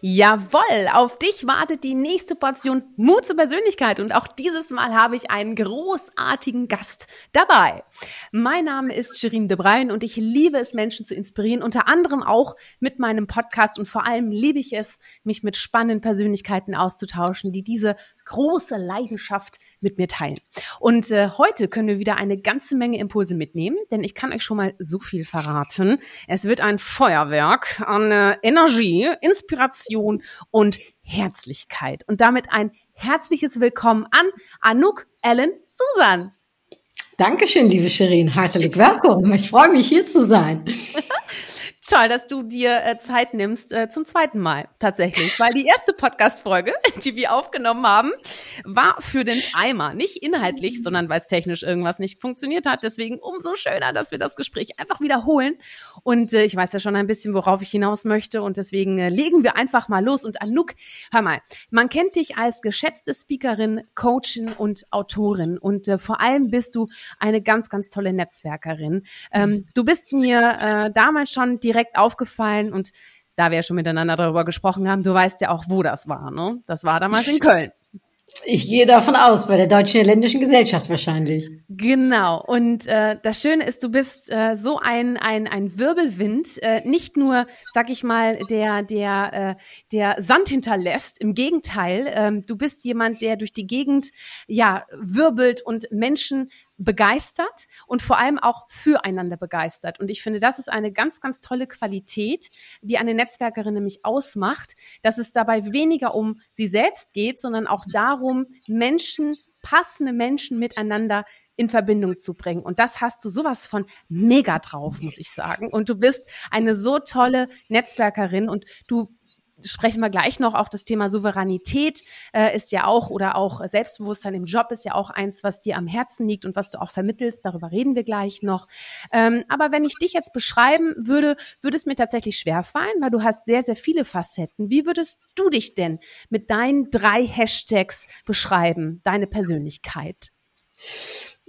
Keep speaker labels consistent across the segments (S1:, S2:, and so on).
S1: Jawoll, auf dich wartet die nächste Portion Mut zur Persönlichkeit. Und auch dieses Mal habe ich einen großartigen Gast dabei. Mein Name ist Shirin de Bruyn und ich liebe es, Menschen zu inspirieren, unter anderem auch mit meinem Podcast. Und vor allem liebe ich es, mich mit spannenden Persönlichkeiten auszutauschen, die diese große Leidenschaft mit mir teilen. Und äh, heute können wir wieder eine ganze Menge Impulse mitnehmen, denn ich kann euch schon mal so viel verraten. Es wird ein Feuerwerk an äh, Energie, Inspiration, und Herzlichkeit. Und damit ein herzliches Willkommen an Anouk Ellen Susan.
S2: Dankeschön, liebe Shirin. Herzlich willkommen. Ich freue mich, hier zu sein.
S1: Toll, dass du dir äh, Zeit nimmst äh, zum zweiten Mal tatsächlich, weil die erste Podcast-Folge, die wir aufgenommen haben, war für den Eimer. Nicht inhaltlich, sondern weil es technisch irgendwas nicht funktioniert hat. Deswegen umso schöner, dass wir das Gespräch einfach wiederholen. Und äh, ich weiß ja schon ein bisschen, worauf ich hinaus möchte. Und deswegen äh, legen wir einfach mal los. Und Anouk, hör mal, man kennt dich als geschätzte Speakerin, Coachin und Autorin. Und äh, vor allem bist du eine ganz, ganz tolle Netzwerkerin. Ähm, du bist mir äh, damals schon direkt direkt aufgefallen und da wir ja schon miteinander darüber gesprochen haben, du weißt ja auch, wo das war, ne? Das war damals in Köln.
S2: Ich gehe davon aus, bei der Deutschen Irländischen Gesellschaft wahrscheinlich.
S1: Genau. Und äh, das Schöne ist, du bist äh, so ein, ein, ein Wirbelwind, äh, nicht nur, sag ich mal, der, der, äh, der Sand hinterlässt. Im Gegenteil, ähm, du bist jemand, der durch die Gegend ja wirbelt und Menschen begeistert und vor allem auch füreinander begeistert. Und ich finde, das ist eine ganz, ganz tolle Qualität, die eine Netzwerkerin nämlich ausmacht, dass es dabei weniger um sie selbst geht, sondern auch darum, Menschen, passende Menschen miteinander in Verbindung zu bringen. Und das hast du sowas von mega drauf, muss ich sagen. Und du bist eine so tolle Netzwerkerin und du sprechen wir gleich noch. Auch das Thema Souveränität äh, ist ja auch oder auch Selbstbewusstsein im Job ist ja auch eins, was dir am Herzen liegt und was du auch vermittelst. Darüber reden wir gleich noch. Ähm, aber wenn ich dich jetzt beschreiben würde, würde es mir tatsächlich schwerfallen, weil du hast sehr, sehr viele Facetten. Wie würdest du dich denn mit deinen drei Hashtags beschreiben, deine Persönlichkeit?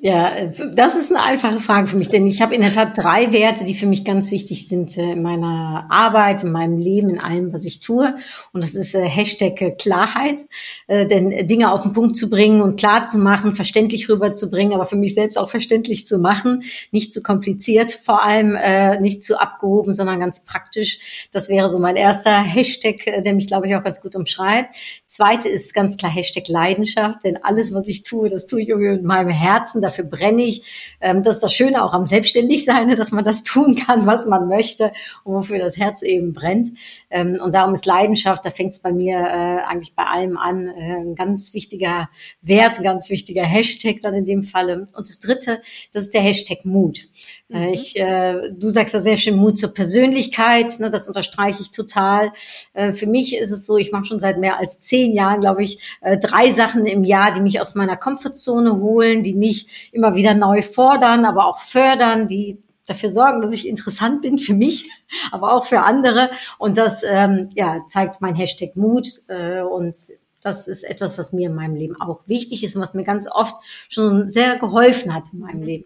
S2: Ja, das ist eine einfache Frage für mich, denn ich habe in der Tat drei Werte, die für mich ganz wichtig sind äh, in meiner Arbeit, in meinem Leben, in allem, was ich tue. Und das ist äh, Hashtag Klarheit, äh, denn Dinge auf den Punkt zu bringen und klar zu machen, verständlich rüberzubringen, aber für mich selbst auch verständlich zu machen, nicht zu kompliziert, vor allem nicht zu abgehoben, sondern ganz praktisch. Das wäre so mein erster Hashtag, der mich, glaube ich, auch ganz gut umschreibt. Zweite ist ganz klar Hashtag Leidenschaft, denn alles, was ich tue, das tue ich irgendwie mit meinem Herzen dafür brenne ich. Ähm, das ist das Schöne auch am Selbstständigsein, dass man das tun kann, was man möchte und wofür das Herz eben brennt. Ähm, und darum ist Leidenschaft, da fängt es bei mir äh, eigentlich bei allem an, äh, ein ganz wichtiger Wert, ein ganz wichtiger Hashtag dann in dem Falle. Und das Dritte, das ist der Hashtag Mut. Äh, mhm. Ich, äh, du sagst da sehr schön Mut zur Persönlichkeit, ne, das unterstreiche ich total. Äh, für mich ist es so, ich mache schon seit mehr als zehn Jahren, glaube ich, äh, drei Sachen im Jahr, die mich aus meiner Komfortzone holen, die mich immer wieder neu fordern, aber auch fördern, die dafür sorgen, dass ich interessant bin für mich, aber auch für andere. Und das ähm, ja, zeigt mein Hashtag Mut äh, und das ist etwas, was mir in meinem Leben auch wichtig ist und was mir ganz oft schon sehr geholfen hat in meinem Leben.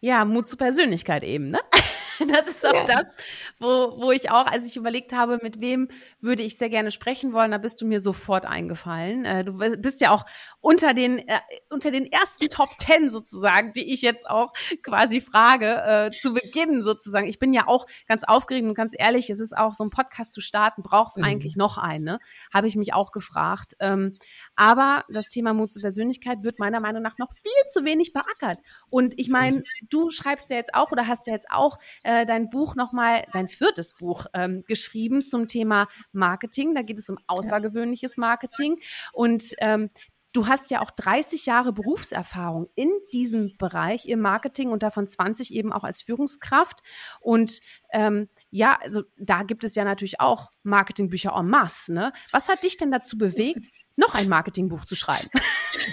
S1: Ja, Mut zur Persönlichkeit eben, ne? Das ist auch ja. das, wo, wo ich auch, als ich überlegt habe, mit wem würde ich sehr gerne sprechen wollen, da bist du mir sofort eingefallen. Äh, du bist ja auch unter den, äh, unter den ersten Top Ten sozusagen, die ich jetzt auch quasi frage, äh, zu Beginn sozusagen. Ich bin ja auch ganz aufgeregt und ganz ehrlich, es ist auch so ein Podcast zu starten, brauchst mhm. eigentlich noch einen, ne? Habe ich mich auch gefragt. Ähm, aber das Thema Mut zur Persönlichkeit wird meiner Meinung nach noch viel zu wenig beackert. Und ich meine, du schreibst ja jetzt auch oder hast ja jetzt auch äh, dein Buch nochmal, dein viertes Buch ähm, geschrieben zum Thema Marketing. Da geht es um außergewöhnliches Marketing. Und ähm, Du hast ja auch 30 Jahre Berufserfahrung in diesem Bereich im Marketing und davon 20 eben auch als Führungskraft. Und ähm, ja, also da gibt es ja natürlich auch Marketingbücher en masse. Ne? Was hat dich denn dazu bewegt, noch ein Marketingbuch zu schreiben?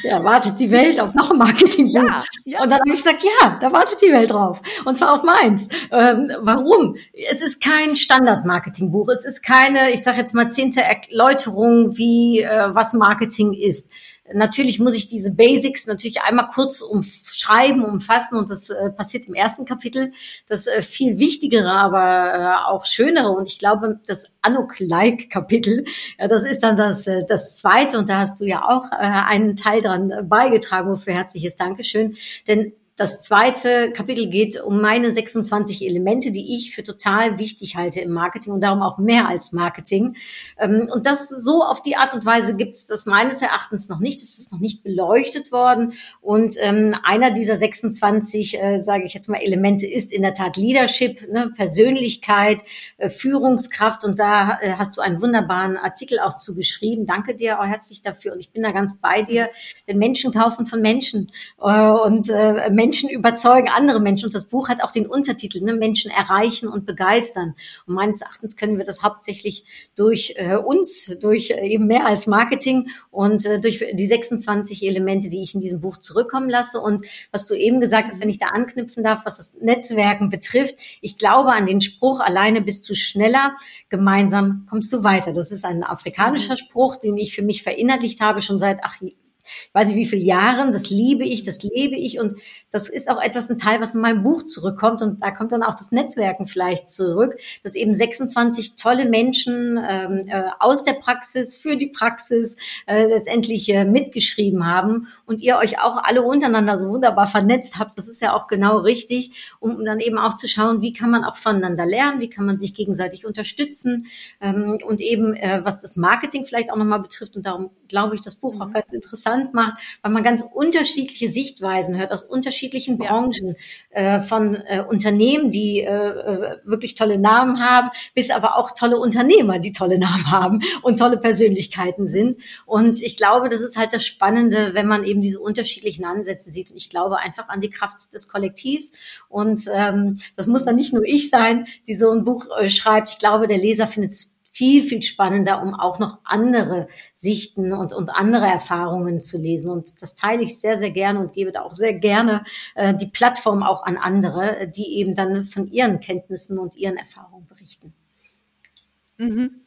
S2: Ja, wartet die Welt auf noch ein Marketingbuch. Ja, ja. Und dann habe ich gesagt, ja, da wartet die Welt drauf. Und zwar auf meins. Ähm, warum? Es ist kein Standard-Marketingbuch. Es ist keine, ich sage jetzt mal, zehnte Erläuterung, wie äh, was Marketing ist natürlich muss ich diese Basics natürlich einmal kurz umschreiben, umfassen und das äh, passiert im ersten Kapitel. Das äh, viel wichtigere, aber äh, auch schönere und ich glaube, das Anuk-like-Kapitel, ja, das ist dann das, äh, das zweite und da hast du ja auch äh, einen Teil dran beigetragen, wofür herzliches Dankeschön. Denn das zweite Kapitel geht um meine 26 Elemente, die ich für total wichtig halte im Marketing und darum auch mehr als Marketing. Ähm, und das so auf die Art und Weise gibt es das meines Erachtens noch nicht. Es ist noch nicht beleuchtet worden. Und ähm, einer dieser 26, äh, sage ich jetzt mal, Elemente ist in der Tat Leadership, ne, Persönlichkeit, äh, Führungskraft. Und da äh, hast du einen wunderbaren Artikel auch zu geschrieben. Danke dir auch herzlich dafür. Und ich bin da ganz bei dir. Denn Menschen kaufen von Menschen. und Menschen überzeugen andere Menschen. Und das Buch hat auch den Untertitel, ne? Menschen erreichen und begeistern. Und meines Erachtens können wir das hauptsächlich durch äh, uns, durch äh, eben mehr als Marketing und äh, durch die 26 Elemente, die ich in diesem Buch zurückkommen lasse. Und was du eben gesagt hast, wenn ich da anknüpfen darf, was das Netzwerken betrifft, ich glaube an den Spruch, alleine bist du schneller, gemeinsam kommst du weiter. Das ist ein afrikanischer Spruch, den ich für mich verinnerlicht habe, schon seit ach, ich weiß nicht wie viele Jahren, das liebe ich, das lebe ich und das ist auch etwas, ein Teil, was in meinem Buch zurückkommt und da kommt dann auch das Netzwerken vielleicht zurück, dass eben 26 tolle Menschen ähm, äh, aus der Praxis, für die Praxis äh, letztendlich äh, mitgeschrieben haben und ihr euch auch alle untereinander so wunderbar vernetzt habt, das ist ja auch genau richtig, um dann eben auch zu schauen, wie kann man auch voneinander lernen, wie kann man sich gegenseitig unterstützen ähm, und eben, äh, was das Marketing vielleicht auch nochmal betrifft und darum glaube ich, das Buch auch mhm. ganz interessant interessant macht, weil man ganz unterschiedliche Sichtweisen hört aus unterschiedlichen Branchen, äh, von äh, Unternehmen, die äh, äh, wirklich tolle Namen haben, bis aber auch tolle Unternehmer, die tolle Namen haben und tolle Persönlichkeiten sind. Und ich glaube, das ist halt das Spannende, wenn man eben diese unterschiedlichen Ansätze sieht. Und ich glaube einfach an die Kraft des Kollektivs. Und ähm, das muss dann nicht nur ich sein, die so ein Buch äh, schreibt. Ich glaube, der Leser findet es viel, viel spannender, um auch noch andere Sichten und, und andere Erfahrungen zu lesen. Und das teile ich sehr, sehr gerne und gebe da auch sehr gerne äh, die Plattform auch an andere, die eben dann von ihren Kenntnissen und ihren Erfahrungen berichten.
S1: Mhm.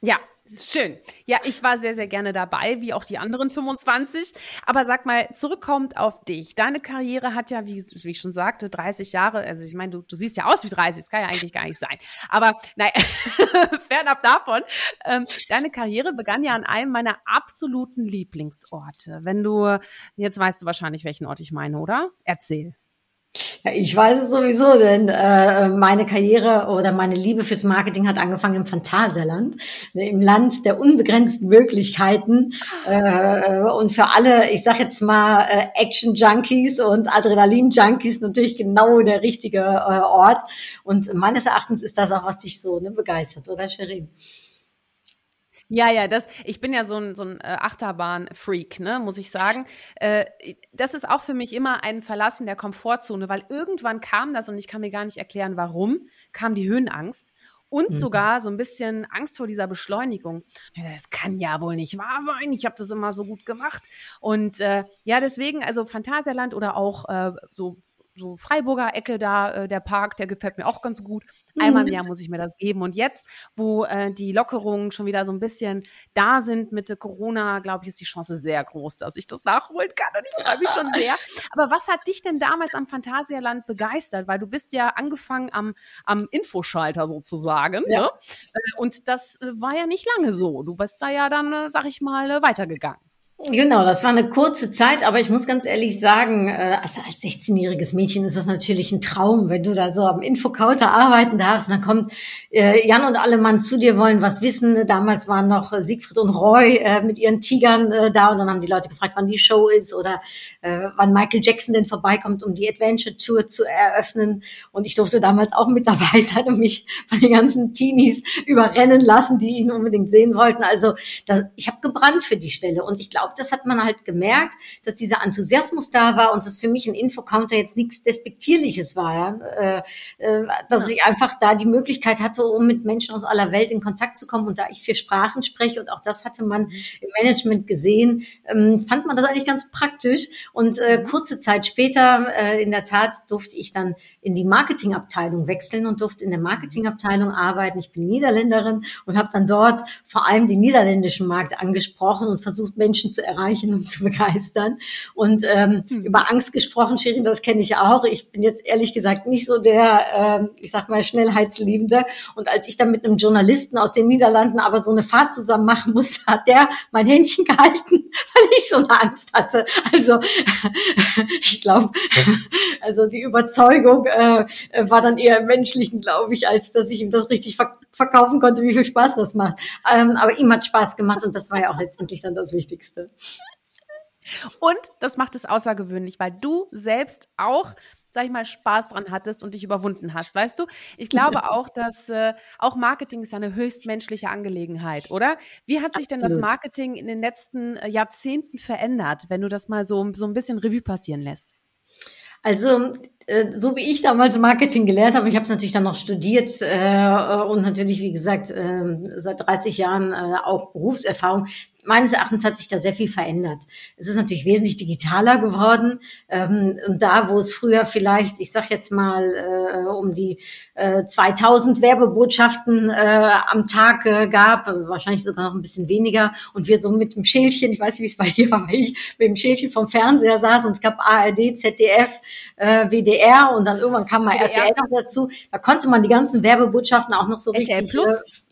S1: Ja, Schön. Ja, ich war sehr, sehr gerne dabei, wie auch die anderen 25. Aber sag mal, zurückkommt auf dich. Deine Karriere hat ja, wie, wie ich schon sagte, 30 Jahre. Also ich meine, du, du siehst ja aus wie 30, das kann ja eigentlich gar nicht sein. Aber nein, fernab davon. Ähm, deine Karriere begann ja an einem meiner absoluten Lieblingsorte. Wenn du, jetzt weißt du wahrscheinlich, welchen Ort ich meine, oder? Erzähl.
S2: Ja, ich weiß es sowieso, denn äh, meine Karriere oder meine Liebe fürs Marketing hat angefangen im Phantasialand, ne, im Land der unbegrenzten Möglichkeiten äh, und für alle, ich sag jetzt mal äh, Action Junkies und Adrenalin Junkies natürlich genau der richtige äh, Ort. Und meines Erachtens ist das auch, was dich so ne, begeistert, oder Sherin?
S1: Ja, ja, das, ich bin ja so ein, so ein äh, Achterbahn-Freak, ne, muss ich sagen. Äh, das ist auch für mich immer ein Verlassen der Komfortzone, weil irgendwann kam das und ich kann mir gar nicht erklären, warum, kam die Höhenangst und mhm. sogar so ein bisschen Angst vor dieser Beschleunigung. Das kann ja wohl nicht wahr sein. Ich habe das immer so gut gemacht. Und äh, ja, deswegen, also Phantasialand oder auch äh, so so Freiburger Ecke da, äh, der Park, der gefällt mir auch ganz gut. Einmal im mhm. Jahr muss ich mir das geben. Und jetzt, wo äh, die Lockerungen schon wieder so ein bisschen da sind mit Corona, glaube ich, ist die Chance sehr groß, dass ich das nachholen kann. Und ich freue mich schon sehr. Aber was hat dich denn damals am Phantasialand begeistert? Weil du bist ja angefangen am, am Infoschalter sozusagen. Ja. Ne? Äh, und das äh, war ja nicht lange so. Du bist da ja dann, äh, sag ich mal, weitergegangen.
S2: Genau, das war eine kurze Zeit, aber ich muss ganz ehrlich sagen, äh, also als 16-jähriges Mädchen ist das natürlich ein Traum, wenn du da so am Infocounter arbeiten darfst. Dann kommt äh, Jan und alle Mann zu dir, wollen was wissen. Damals waren noch Siegfried und Roy äh, mit ihren Tigern da und dann haben die Leute gefragt, wann die Show ist oder wann Michael Jackson denn vorbeikommt, um die Adventure Tour zu eröffnen. Und ich durfte damals auch mit dabei sein und mich von den ganzen Teenies überrennen lassen, die ihn unbedingt sehen wollten. Also das, ich habe gebrannt für die Stelle und ich glaube, glaube, das hat man halt gemerkt, dass dieser Enthusiasmus da war und das für mich ein Infocounter jetzt nichts Despektierliches war, ja? äh, äh, dass ich einfach da die Möglichkeit hatte, um mit Menschen aus aller Welt in Kontakt zu kommen und da ich vier Sprachen spreche und auch das hatte man mhm. im Management gesehen, ähm, fand man das eigentlich ganz praktisch und äh, mhm. kurze Zeit später, äh, in der Tat, durfte ich dann in die Marketingabteilung wechseln und durfte in der Marketingabteilung arbeiten. Ich bin Niederländerin und habe dann dort vor allem den niederländischen Markt angesprochen und versucht, Menschen zu zu erreichen und zu begeistern. Und ähm, mhm. über Angst gesprochen, Shirin, das kenne ich auch. Ich bin jetzt ehrlich gesagt nicht so der, äh, ich sag mal, Schnellheitsliebende. Und als ich dann mit einem Journalisten aus den Niederlanden aber so eine Fahrt zusammen machen musste, hat der mein Händchen gehalten, weil ich so eine Angst hatte. Also ich glaube, also die Überzeugung äh, war dann eher im Menschlichen, glaube ich, als dass ich ihm das richtig verkaufen konnte, wie viel Spaß das macht. Ähm, aber ihm hat Spaß gemacht und das war ja auch letztendlich dann das Wichtigste.
S1: Und das macht es außergewöhnlich, weil du selbst auch sag ich mal, Spaß dran hattest und dich überwunden hast. Weißt du, ich glaube auch, dass äh, auch Marketing ist eine höchst menschliche Angelegenheit, oder? Wie hat sich Absolut. denn das Marketing in den letzten äh, Jahrzehnten verändert, wenn du das mal so, so ein bisschen Revue passieren lässt?
S2: Also äh, so wie ich damals Marketing gelernt habe, ich habe es natürlich dann noch studiert äh, und natürlich, wie gesagt, äh, seit 30 Jahren äh, auch Berufserfahrung. Meines Erachtens hat sich da sehr viel verändert. Es ist natürlich wesentlich digitaler geworden. Ähm, und da, wo es früher vielleicht, ich sag jetzt mal, äh, um die äh, 2000 Werbebotschaften äh, am Tag äh, gab, wahrscheinlich sogar noch ein bisschen weniger, und wir so mit dem Schälchen, ich weiß nicht, wie es bei dir war, weil ich mit dem Schälchen vom Fernseher saß und es gab ARD, ZDF, äh, WDR, WDR und dann irgendwann kam mal WDR. RTL noch dazu. Da konnte man die ganzen Werbebotschaften auch noch so RTL richtig Plus.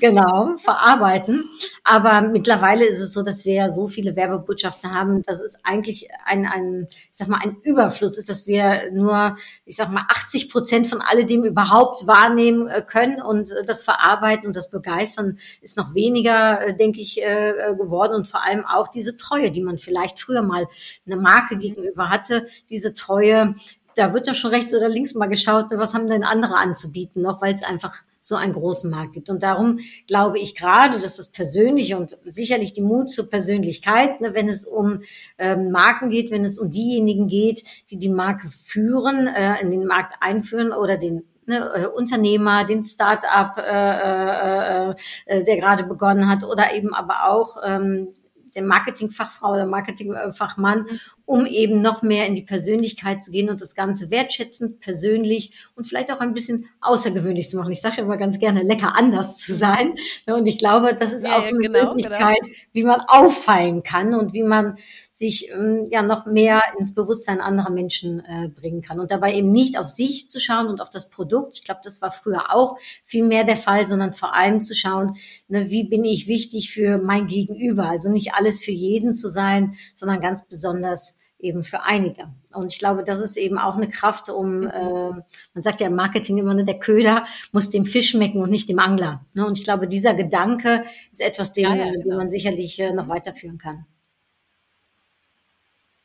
S2: Genau verarbeiten. Aber mittlerweile ist es so, dass wir ja so viele Werbebotschaften haben, dass es eigentlich ein, ein ich sag mal, ein Überfluss ist, dass wir nur, ich sag mal, 80 Prozent von alledem überhaupt wahrnehmen äh, können und äh, das Verarbeiten und das Begeistern ist noch weniger, äh, denke ich, geworden und vor allem auch diese Treue, die man vielleicht früher mal eine Marke gegenüber hatte, diese Treue, da wird ja schon rechts oder links mal geschaut, ne, was haben denn andere anzubieten noch, weil es einfach so einen großen Markt gibt. Und darum glaube ich gerade, dass das Persönliche und sicherlich die Mut zur Persönlichkeit, ne, wenn es um ähm, Marken geht, wenn es um diejenigen geht, die die Marke führen, äh, in den Markt einführen oder den ne, äh, Unternehmer, den Start-up, äh, äh, äh, der gerade begonnen hat oder eben aber auch ähm, der Marketingfachfrau oder Marketingfachmann, mhm. Um eben noch mehr in die Persönlichkeit zu gehen und das Ganze wertschätzend, persönlich und vielleicht auch ein bisschen außergewöhnlich zu machen. Ich sage immer ganz gerne, lecker anders zu sein. Und ich glaube, das ist ja, auch so eine genau, Möglichkeit, genau. wie man auffallen kann und wie man sich ähm, ja noch mehr ins Bewusstsein anderer Menschen äh, bringen kann und dabei eben nicht auf sich zu schauen und auf das Produkt. Ich glaube, das war früher auch viel mehr der Fall, sondern vor allem zu schauen, ne, wie bin ich wichtig für mein Gegenüber. Also nicht alles für jeden zu sein, sondern ganz besonders eben für einige. Und ich glaube, das ist eben auch eine Kraft, um, mhm. äh, man sagt ja im Marketing immer, ne, der Köder muss dem Fisch schmecken und nicht dem Angler. Ne? Und ich glaube, dieser Gedanke ist etwas, den, ja, ja, genau. den man sicherlich äh, noch weiterführen kann.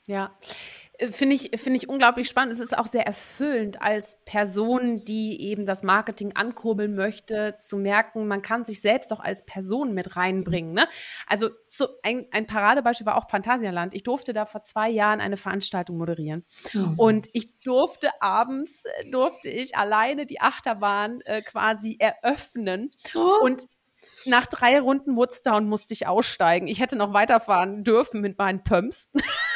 S1: Ja. Finde ich, finde ich unglaublich spannend. Es ist auch sehr erfüllend als Person, die eben das Marketing ankurbeln möchte, zu merken, man kann sich selbst auch als Person mit reinbringen. Ne? Also zu, ein, ein Paradebeispiel war auch Phantasialand. Ich durfte da vor zwei Jahren eine Veranstaltung moderieren. Mhm. Und ich durfte abends, äh, durfte ich alleine die Achterbahn äh, quasi eröffnen. Oh. Und nach drei Runden Woodstown musste ich aussteigen. Ich hätte noch weiterfahren dürfen mit meinen Pumps.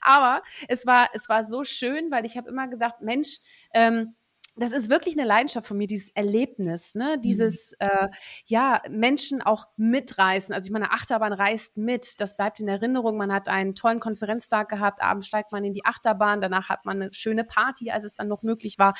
S1: Aber es war, es war so schön, weil ich habe immer gedacht, Mensch, ähm, das ist wirklich eine Leidenschaft von mir, dieses Erlebnis, ne? dieses, mhm. äh, ja, Menschen auch mitreißen. Also ich meine, Achterbahn reist mit, das bleibt in Erinnerung. Man hat einen tollen Konferenztag gehabt, abends steigt man in die Achterbahn, danach hat man eine schöne Party, als es dann noch möglich war.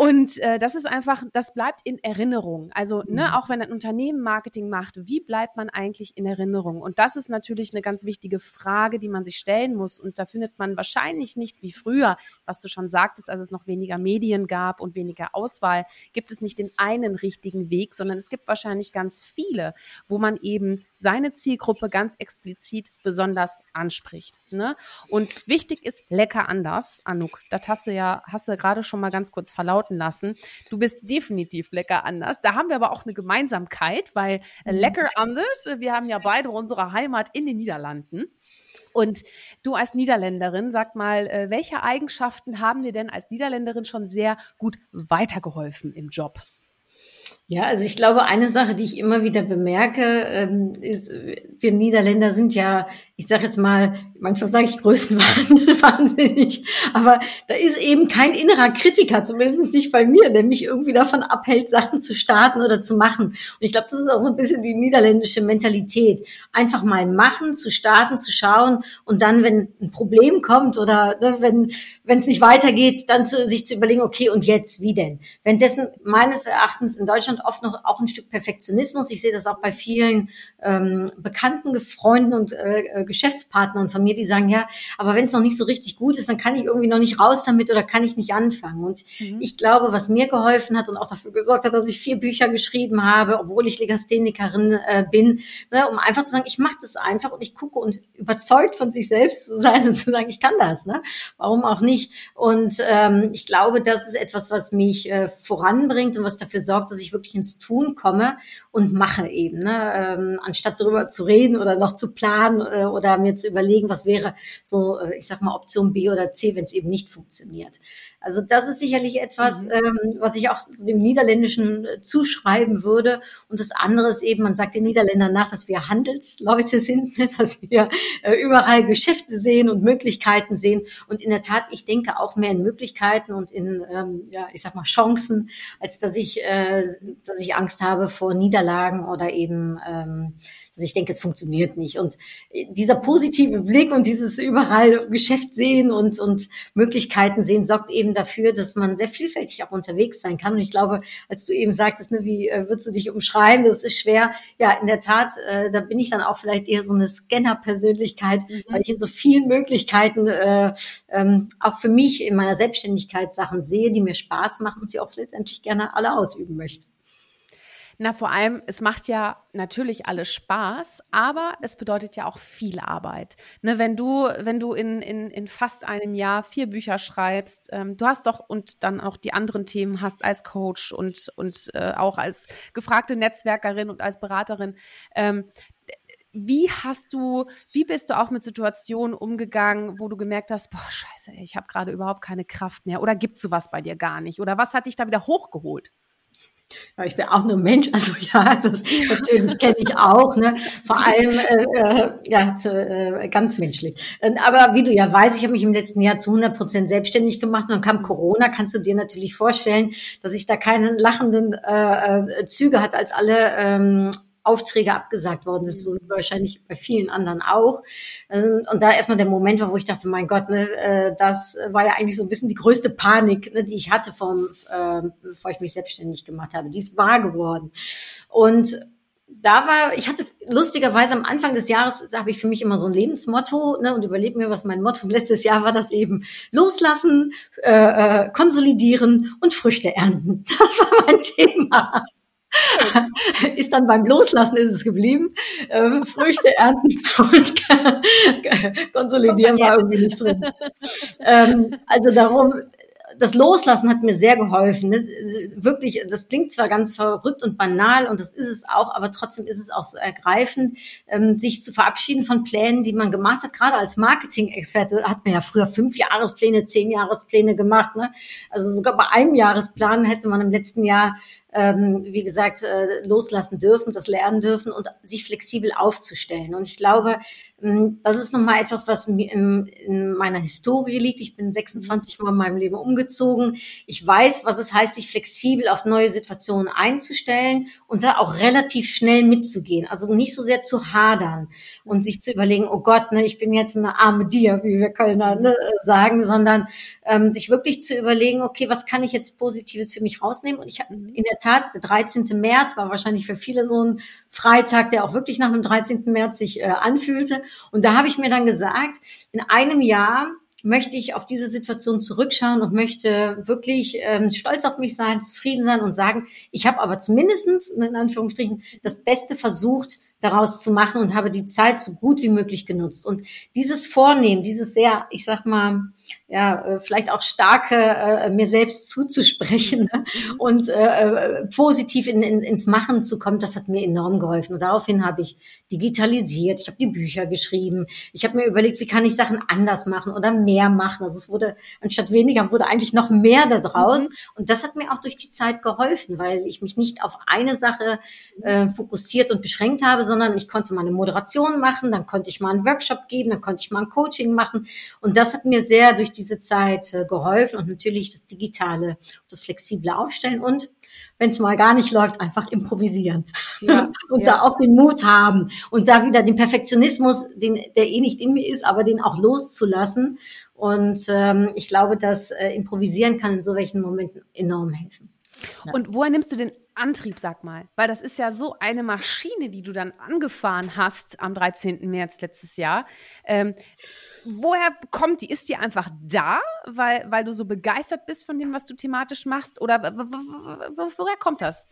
S1: Und äh, das ist einfach, das bleibt in Erinnerung. Also, ne, mhm. auch wenn ein Unternehmen Marketing macht, wie bleibt man eigentlich in Erinnerung? Und das ist natürlich eine ganz wichtige Frage, die man sich stellen muss. Und da findet man wahrscheinlich nicht wie früher, was du schon sagtest, als es noch weniger Medien gab und weniger Auswahl, gibt es nicht den einen richtigen Weg, sondern es gibt wahrscheinlich ganz viele, wo man eben seine Zielgruppe ganz explizit besonders anspricht. Ne? Und wichtig ist lecker anders, Anouk. Das hast du ja, hast du gerade schon mal ganz kurz verlauten lassen. Du bist definitiv lecker anders. Da haben wir aber auch eine Gemeinsamkeit, weil äh, mhm. lecker anders, wir haben ja beide unsere Heimat in den Niederlanden. Und du als Niederländerin, sag mal, äh, welche Eigenschaften haben dir denn als Niederländerin schon sehr gut weitergeholfen im Job?
S2: Ja, also ich glaube, eine Sache, die ich immer wieder bemerke, ähm, ist, wir Niederländer sind ja ich sage jetzt mal, manchmal sage ich größenwahnsinnig, aber da ist eben kein innerer Kritiker, zumindest nicht bei mir, der mich irgendwie davon abhält, Sachen zu starten oder zu machen. Und ich glaube, das ist auch so ein bisschen die niederländische Mentalität. Einfach mal machen, zu starten, zu schauen und dann, wenn ein Problem kommt oder ne, wenn wenn es nicht weitergeht, dann zu, sich zu überlegen, okay, und jetzt, wie denn? Währenddessen meines Erachtens in Deutschland oft noch auch ein Stück Perfektionismus. Ich sehe das auch bei vielen ähm, bekannten Freunden und äh, äh Geschäftspartnern von mir, die sagen, ja, aber wenn es noch nicht so richtig gut ist, dann kann ich irgendwie noch nicht raus damit oder kann ich nicht anfangen. Und mhm. ich glaube, was mir geholfen hat und auch dafür gesorgt hat, dass ich vier Bücher geschrieben habe, obwohl ich Legasthenikerin äh, bin, ne, um einfach zu sagen, ich mache das einfach und ich gucke und überzeugt von sich selbst zu sein und zu sagen, ich kann das. Ne? Warum auch nicht? Und ähm, ich glaube, das ist etwas, was mich äh, voranbringt und was dafür sorgt, dass ich wirklich ins Tun komme und mache eben, ne? ähm, anstatt darüber zu reden oder noch zu planen äh, oder mir zu überlegen, was wäre so, äh, ich sag mal, Option B oder C, wenn es eben nicht funktioniert. Also das ist sicherlich etwas, mhm. ähm, was ich auch dem Niederländischen äh, zuschreiben würde. Und das andere ist eben, man sagt den Niederländern nach, dass wir Handelsleute sind, ne? dass wir äh, überall Geschäfte sehen und Möglichkeiten sehen. Und in der Tat, ich denke auch mehr in Möglichkeiten und in, ähm, ja, ich sag mal, Chancen, als dass ich, äh, dass ich Angst habe vor Niederlagen oder eben ähm, dass ich denke, es funktioniert nicht. Und äh, dieser positive Blick und dieses überall Geschäft sehen und, und Möglichkeiten sehen, sorgt eben dafür, dass man sehr vielfältig auch unterwegs sein kann. Und ich glaube, als du eben sagtest, ne, wie äh, würdest du dich umschreiben, das ist schwer. Ja, in der Tat, äh, da bin ich dann auch vielleicht eher so eine Scanner-Persönlichkeit, mhm. weil ich in so vielen Möglichkeiten äh, ähm, auch für mich in meiner Selbstständigkeit Sachen sehe, die mir Spaß machen und sie auch letztendlich gerne alle ausüben möchte.
S1: Na, vor allem, es macht ja natürlich alles Spaß, aber es bedeutet ja auch viel Arbeit. Ne, wenn du, wenn du in, in, in fast einem Jahr vier Bücher schreibst, ähm, du hast doch und dann auch die anderen Themen hast als Coach und, und äh, auch als gefragte Netzwerkerin und als Beraterin, ähm, wie hast du, wie bist du auch mit Situationen umgegangen, wo du gemerkt hast, boah, scheiße, ich habe gerade überhaupt keine Kraft mehr oder gibt es sowas bei dir gar nicht? Oder was hat dich da wieder hochgeholt?
S2: Ja, ich bin auch nur Mensch, also ja, das natürlich kenne ich auch, ne? Vor allem äh, äh, ja zu, äh, ganz menschlich. Äh, aber wie du ja weißt, ich habe mich im letzten Jahr zu 100 Prozent selbstständig gemacht und dann kam Corona. Kannst du dir natürlich vorstellen, dass ich da keine lachenden äh, äh Züge hatte, als alle ähm, Aufträge abgesagt worden sind, so wahrscheinlich bei vielen anderen auch. Ähm, und da erstmal der Moment war, wo ich dachte, mein Gott, ne, äh, das war ja eigentlich so ein bisschen die größte Panik, ne, die ich hatte, vom, äh, bevor ich mich selbstständig gemacht habe. Die ist wahr geworden. Und da war, ich hatte lustigerweise am Anfang des Jahres, habe ich für mich immer so ein Lebensmotto ne, und überlebe mir, was mein Motto letztes Jahr war, das eben loslassen, äh, äh konsolidieren und Früchte ernten. Das war mein Thema. ist dann beim Loslassen ist es geblieben. Äh, Früchte ernten und konsolidieren war irgendwie nicht drin. Ähm, also darum, das Loslassen hat mir sehr geholfen. Ne? Wirklich, das klingt zwar ganz verrückt und banal und das ist es auch, aber trotzdem ist es auch so ergreifend, ähm, sich zu verabschieden von Plänen, die man gemacht hat. Gerade als Marketing-Experte hat man ja früher fünf Jahrespläne, zehn Jahrespläne gemacht. Ne? Also sogar bei einem Jahresplan hätte man im letzten Jahr ähm, wie gesagt, äh, loslassen dürfen, das lernen dürfen und sich flexibel aufzustellen. Und ich glaube, ähm, das ist nochmal etwas, was mir in, in, meiner Historie liegt. Ich bin 26 Mal in meinem Leben umgezogen. Ich weiß, was es heißt, sich flexibel auf neue Situationen einzustellen und da auch relativ schnell mitzugehen. Also nicht so sehr zu hadern und sich zu überlegen, oh Gott, ne, ich bin jetzt eine arme Dir, wie wir Kölner ne, sagen, sondern ähm, sich wirklich zu überlegen, okay, was kann ich jetzt Positives für mich rausnehmen? Und ich habe in der Tat, der 13. März war wahrscheinlich für viele so ein Freitag, der auch wirklich nach dem 13. März sich äh, anfühlte. Und da habe ich mir dann gesagt, in einem Jahr möchte ich auf diese Situation zurückschauen und möchte wirklich ähm, stolz auf mich sein, zufrieden sein und sagen, ich habe aber zumindestens in Anführungsstrichen das Beste versucht, daraus zu machen und habe die Zeit so gut wie möglich genutzt. Und dieses Vornehmen, dieses sehr, ich sag mal, ja, äh, vielleicht auch starke äh, mir selbst zuzusprechen ne? Mhm. und äh, äh, positiv in, in, ins Machen zu kommen, das hat mir enorm geholfen. Und daraufhin habe ich digitalisiert, ich habe die Bücher geschrieben, ich habe mir überlegt, wie kann ich Sachen anders machen oder mehr machen. Also es wurde anstatt weniger wurde eigentlich noch mehr daraus. Mhm. Und das hat mir auch durch die Zeit geholfen, weil ich mich nicht auf eine Sache äh, fokussiert und beschränkt habe, sondern ich konnte mal eine Moderation machen, dann konnte ich mal einen Workshop geben, dann konnte ich mal ein Coaching machen. Und das hat mir sehr durch diese Zeit äh, geholfen und natürlich das Digitale, das flexible Aufstellen und wenn es mal gar nicht läuft, einfach improvisieren ja, und ja. da auch den Mut haben und da wieder den Perfektionismus, den der eh nicht in mir ist, aber den auch loszulassen. Und ähm, ich glaube, dass äh, improvisieren kann in so welchen Momenten enorm helfen.
S1: Ja. Und woher nimmst du den Antrieb, sag mal? Weil das ist ja so eine Maschine, die du dann angefahren hast am 13. März letztes Jahr. Ähm, woher kommt die? Ist die einfach da, weil, weil du so begeistert bist von dem, was du thematisch machst? Oder woher kommt das?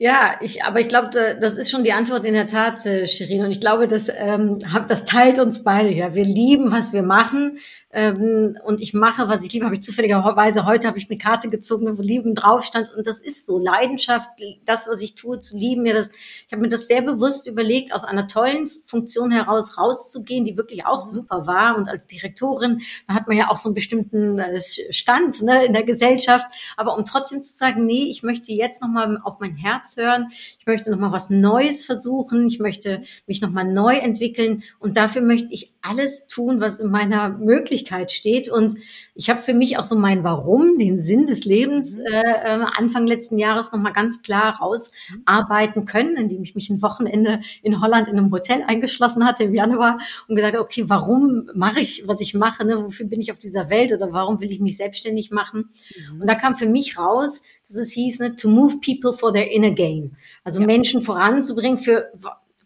S2: Ja, ich, aber ich glaube, das ist schon die Antwort in der Tat, äh, Shirin. Und ich glaube, das, ähm, das teilt uns beide. Ja, wir lieben, was wir machen. Ähm, und ich mache, was ich liebe, habe ich zufälligerweise heute habe ich eine Karte gezogen, wo Lieben drauf stand. Und das ist so Leidenschaft, das, was ich tue, zu lieben. Mir das, ich habe mir das sehr bewusst überlegt, aus einer tollen Funktion heraus rauszugehen, die wirklich auch super war. Und als Direktorin, da hat man ja auch so einen bestimmten äh, Stand ne, in der Gesellschaft. Aber um trotzdem zu sagen, nee, ich möchte jetzt nochmal auf mein Herz hören. Ich möchte nochmal was Neues versuchen. Ich möchte mich nochmal neu entwickeln. Und dafür möchte ich alles tun, was in meiner Möglichkeit Möglichkeit steht. Und ich habe für mich auch so mein Warum, den Sinn des Lebens mhm. äh, äh, Anfang letzten Jahres nochmal ganz klar rausarbeiten können, indem ich mich ein Wochenende in Holland in einem Hotel eingeschlossen hatte im Januar und gesagt, okay, warum mache ich, was ich mache, ne? wofür bin ich auf dieser Welt oder warum will ich mich selbstständig machen? Mhm. Und da kam für mich raus, dass es hieß, ne, to move people for their inner gain. Also ja. Menschen voranzubringen für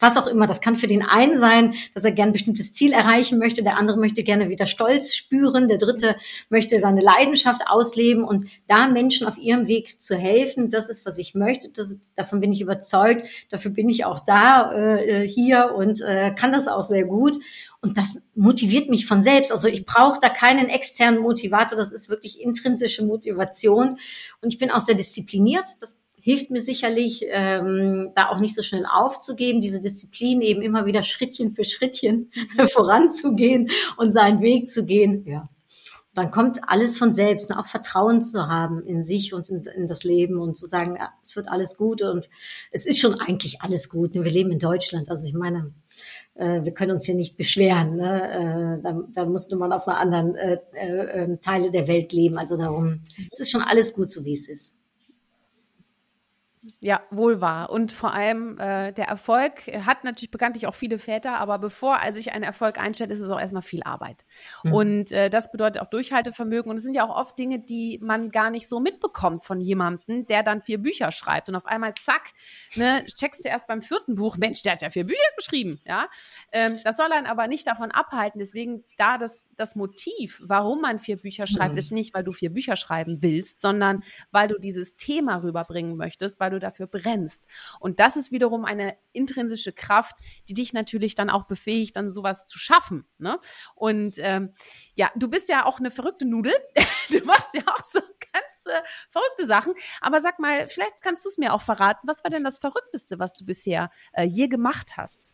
S2: was auch immer. Das kann für den einen sein, dass er gern ein bestimmtes Ziel erreichen möchte, der andere möchte gerne wieder Stolz spüren, der dritte möchte seine Leidenschaft ausleben und da Menschen auf ihrem Weg zu helfen, das ist, was ich möchte. Das, davon bin ich überzeugt. Dafür bin ich auch da äh, hier und äh, kann das auch sehr gut. Und das motiviert mich von selbst. Also ich brauche da keinen externen Motivator. Das ist wirklich intrinsische Motivation. Und ich bin auch sehr diszipliniert. Das hilft mir sicherlich, ähm, da auch nicht so schnell aufzugeben, diese Disziplin eben immer wieder Schrittchen für Schrittchen voranzugehen und seinen Weg zu gehen. Ja. Dann kommt alles von selbst, ne? auch Vertrauen zu haben in sich und in, in das Leben und zu sagen, ja, es wird alles gut und es ist schon eigentlich alles gut. Ne? Wir leben in Deutschland, also ich meine, äh, wir können uns hier nicht beschweren. Ne? Äh, da, da musste man auf einer anderen äh, äh, ähm, Teile der Welt leben. Also darum, es ist schon alles gut, so wie es ist.
S1: Ja, wohl wahr. Und vor allem äh, der Erfolg hat natürlich bekanntlich auch viele Väter, aber bevor er sich ein Erfolg einstellt, ist es auch erstmal viel Arbeit. Mhm. Und äh, das bedeutet auch Durchhaltevermögen. Und es sind ja auch oft Dinge, die man gar nicht so mitbekommt von jemandem, der dann vier Bücher schreibt. Und auf einmal, zack, ne, checkst du erst beim vierten Buch, Mensch, der hat ja vier Bücher geschrieben. Ja, ähm, Das soll einen aber nicht davon abhalten. Deswegen da das, das Motiv, warum man vier Bücher schreibt, mhm. ist nicht, weil du vier Bücher schreiben willst, sondern weil du dieses Thema rüberbringen möchtest, weil du dafür brennst. Und das ist wiederum eine intrinsische Kraft, die dich natürlich dann auch befähigt, dann sowas zu schaffen. Ne? Und ähm, ja, du bist ja auch eine verrückte Nudel. du machst ja auch so ganz äh, verrückte Sachen. Aber sag mal, vielleicht kannst du es mir auch verraten. Was war denn das Verrückteste, was du bisher äh, je gemacht hast?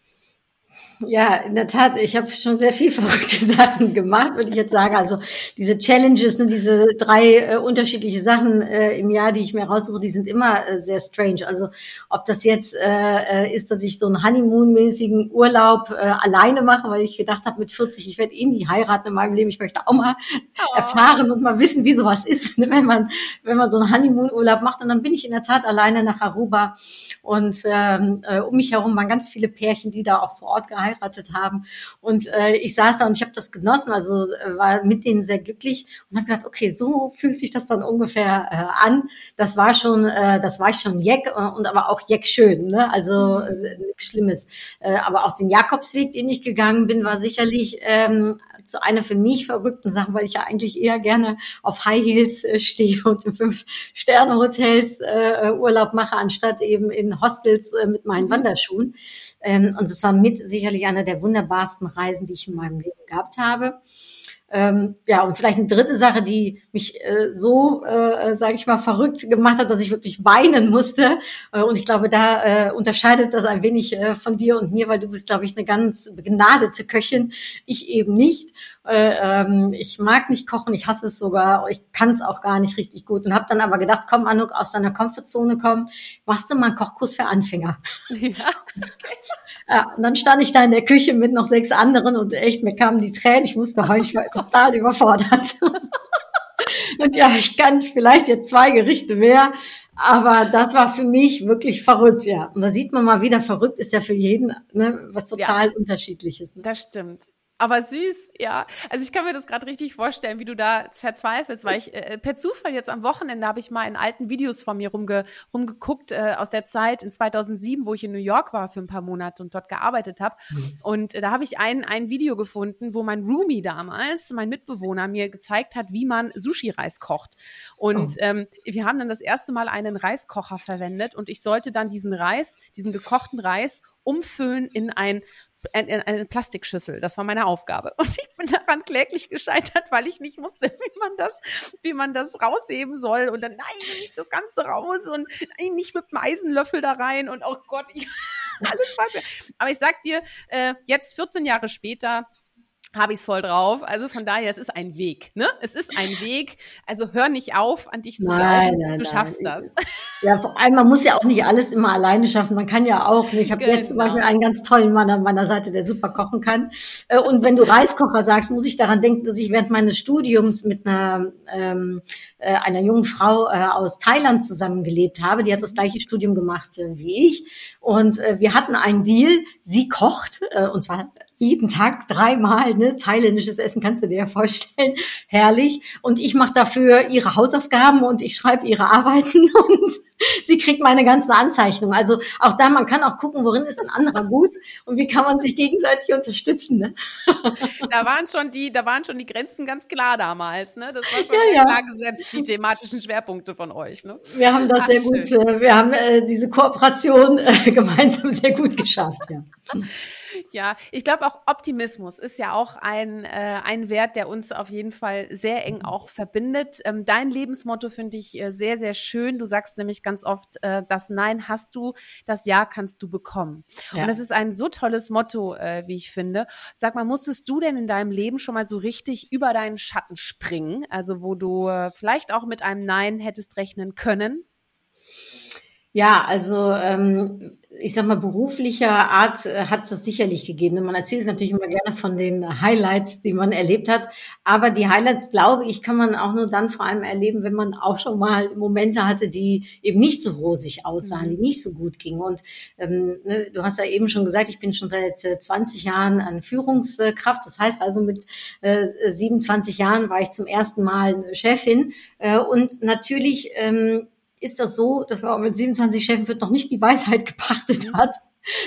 S2: Ja, in der Tat, ich habe schon sehr viel verrückte Sachen gemacht, würde ich jetzt sagen. Also diese Challenges, ne, diese drei äh, unterschiedliche Sachen äh, im Jahr, die ich mir raussuche, die sind immer äh, sehr strange. Also ob das jetzt äh, äh ist, dass ich so einen Honeymoon-mäßigen Urlaub äh, alleine mache, weil ich gedacht habe, mit 40, ich werde eh nie heiraten in meinem Leben. Ich möchte auch mal oh. erfahren und mal wissen, wie sowas ist, ne, wenn man wenn man so einen Honeymoon-Urlaub macht. Und dann bin ich in der Tat alleine nach Aruba und ähm, äh, um mich herum waren ganz viele Pärchen, die da auch vor Ort geheiratet haben. Und äh, ich saß da und ich habe das genossen, also äh, war mit denen sehr glücklich und habe gedacht, okay, so fühlt sich das dann ungefähr äh, an. Das war schon, äh, das war schon Jeck äh, und aber auch Jeck schön, ne? Also äh, nichts Schlimmes. Äh, aber auch den Jakobsweg, den ich gegangen bin, war sicherlich ähm, zu einer für mich verrückten Sache, weil ich ja eigentlich eher gerne auf High Heels äh, stehe und in Fünf-Sterne-Hotels äh, Urlaub mache, anstatt eben in Hostels äh, mit meinen mhm. Wanderschuhen. Ähm, und es war mit sicherlich eine der wunderbarsten Reisen, die ich in meinem Leben gehabt habe. Ähm, ja, und vielleicht eine dritte Sache, die mich äh, so, äh, sage ich mal, verrückt gemacht hat, dass ich wirklich weinen musste. Äh, und ich glaube, da äh, unterscheidet das ein wenig äh, von dir und mir, weil du bist, glaube ich, eine ganz begnadete Köchin. Ich eben nicht. Äh, ähm, ich mag nicht kochen, ich hasse es sogar, ich kann es auch gar nicht richtig gut. Und habe dann aber gedacht, komm, Anuk, aus deiner Komfortzone kommen, machst du mal einen Kochkurs für Anfänger. Ja, okay. Ja, und dann stand ich da in der Küche mit noch sechs anderen und echt, mir kamen die Tränen. Ich musste heulen, ich war total überfordert. und ja, ich kann vielleicht jetzt zwei Gerichte mehr, aber das war für mich wirklich verrückt, ja. Und da sieht man mal wieder, verrückt ist ja für jeden ne, was total ja, unterschiedliches.
S1: Ne? Das stimmt. Aber süß, ja. Also ich kann mir das gerade richtig vorstellen, wie du da verzweifelst, weil ich äh, per Zufall jetzt am Wochenende habe ich mal in alten Videos von mir rumge rumgeguckt äh, aus der Zeit in 2007, wo ich in New York war für ein paar Monate und dort gearbeitet habe. Mhm. Und äh, da habe ich ein, ein Video gefunden, wo mein Roomie damals, mein Mitbewohner, mir gezeigt hat, wie man Sushi-Reis kocht. Und oh. ähm, wir haben dann das erste Mal einen Reiskocher verwendet und ich sollte dann diesen Reis, diesen gekochten Reis umfüllen in ein eine, eine Plastikschüssel. Das war meine Aufgabe. Und ich bin daran kläglich gescheitert, weil ich nicht wusste, wie man das, wie man das rausheben soll. Und dann, nein, nicht das Ganze raus und nein, nicht mit dem Eisenlöffel da rein. Und oh Gott, ich, alles falsch. Aber ich sag dir, äh, jetzt 14 Jahre später, habe ich es voll drauf. Also von daher, es ist ein Weg, ne? Es ist ein Weg. Also hör nicht auf, an dich zu nein, glauben. Nein, du schaffst nein. das.
S2: Ja, vor allem, man muss ja auch nicht alles immer alleine schaffen. Man kann ja auch, ich habe genau. jetzt zum Beispiel einen ganz tollen Mann an meiner Seite, der super kochen kann. Äh, und wenn du Reiskocher sagst, muss ich daran denken, dass ich während meines Studiums mit einer, ähm, äh, einer jungen Frau äh, aus Thailand zusammengelebt habe. Die hat das gleiche Studium gemacht wie ich. Und wir hatten einen Deal. Sie kocht, und zwar jeden Tag dreimal, ne? Thailändisches Essen kannst du dir ja vorstellen. Herrlich. Und ich mache dafür ihre Hausaufgaben und ich schreibe ihre Arbeiten und sie kriegt meine ganzen Anzeichnungen. Also auch da, man kann auch gucken, worin ist ein anderer gut und wie kann man sich gegenseitig unterstützen. Ne?
S1: Da waren schon die, da waren schon die Grenzen ganz klar damals. Ne? Das war schon ja, ja. klar gesetzt, die thematischen Schwerpunkte von euch. Ne?
S2: Wir haben das Ach, sehr schön. gut, äh, wir haben äh, diese Kooperation äh, gemeinsam sehr gut geschafft. Ja.
S1: Ja, ich glaube auch Optimismus ist ja auch ein, äh, ein Wert, der uns auf jeden Fall sehr eng auch verbindet. Ähm, dein Lebensmotto finde ich äh, sehr, sehr schön. Du sagst nämlich ganz oft, äh, das Nein hast du, das Ja kannst du bekommen. Ja. Und das ist ein so tolles Motto, äh, wie ich finde. Sag mal, musstest du denn in deinem Leben schon mal so richtig über deinen Schatten springen? Also wo du äh, vielleicht auch mit einem Nein hättest rechnen können?
S2: Ja, also ähm, ich sag mal, beruflicher Art äh, hat es das sicherlich gegeben. Man erzählt natürlich immer gerne von den Highlights, die man erlebt hat. Aber die Highlights, glaube ich, kann man auch nur dann vor allem erleben, wenn man auch schon mal Momente hatte, die eben nicht so rosig aussahen, mhm. die nicht so gut gingen. Und ähm, ne, du hast ja eben schon gesagt, ich bin schon seit äh, 20 Jahren an Führungskraft. Das heißt also, mit äh, 27 Jahren war ich zum ersten Mal Chefin. Äh, und natürlich ähm, ist das so, dass man mit 27 Chefen wird noch nicht die Weisheit gepachtet hat.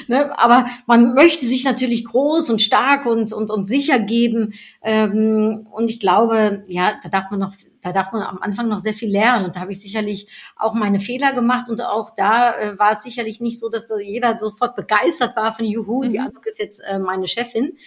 S2: Ne? Aber man möchte sich natürlich groß und stark und, und, und sicher geben. Ähm, und ich glaube, ja, da darf man noch da darf man am Anfang noch sehr viel lernen. Und da habe ich sicherlich auch meine Fehler gemacht. Und auch da äh, war es sicherlich nicht so, dass da jeder sofort begeistert war von Juhu, mhm. die Anuk ist jetzt äh, meine Chefin.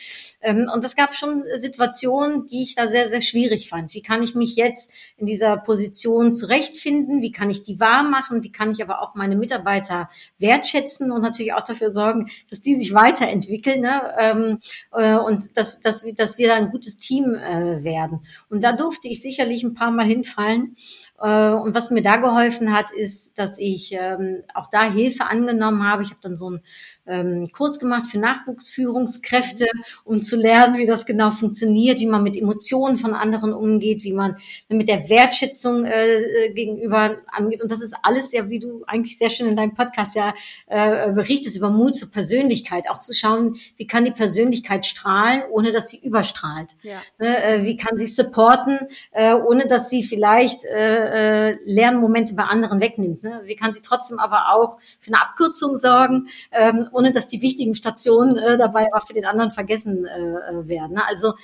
S2: Ähm, und es gab schon Situationen, die ich da sehr, sehr schwierig fand. Wie kann ich mich jetzt in dieser Position zurechtfinden? Wie kann ich die wahr machen? Wie kann ich aber auch meine Mitarbeiter wertschätzen und natürlich auch dafür sorgen, dass die sich weiterentwickeln ne? ähm, äh, und dass, dass, wir, dass wir da ein gutes Team äh, werden. Und da durfte ich sicherlich ein paar paar Mal hinfallen. Äh, und was mir da geholfen hat, ist, dass ich ähm, auch da Hilfe angenommen habe. Ich habe dann so einen ähm, Kurs gemacht für Nachwuchsführungskräfte, um zu lernen, wie das genau funktioniert, wie man mit Emotionen von anderen umgeht, wie man mit der Wertschätzung äh, äh, gegenüber angeht. Und das ist alles ja, wie du eigentlich sehr schön in deinem Podcast ja äh, berichtest, über Mut zur Persönlichkeit. Auch zu schauen, wie kann die Persönlichkeit strahlen, ohne dass sie überstrahlt. Ja. Ne, äh, wie kann sie supporten, äh, ohne dass sie vielleicht äh, äh, Lernmomente bei anderen wegnimmt. Ne? Wie kann sie trotzdem aber auch für eine Abkürzung sorgen, ähm, ohne dass die wichtigen Stationen äh, dabei auch für den anderen vergessen äh, äh, werden. Ne? Also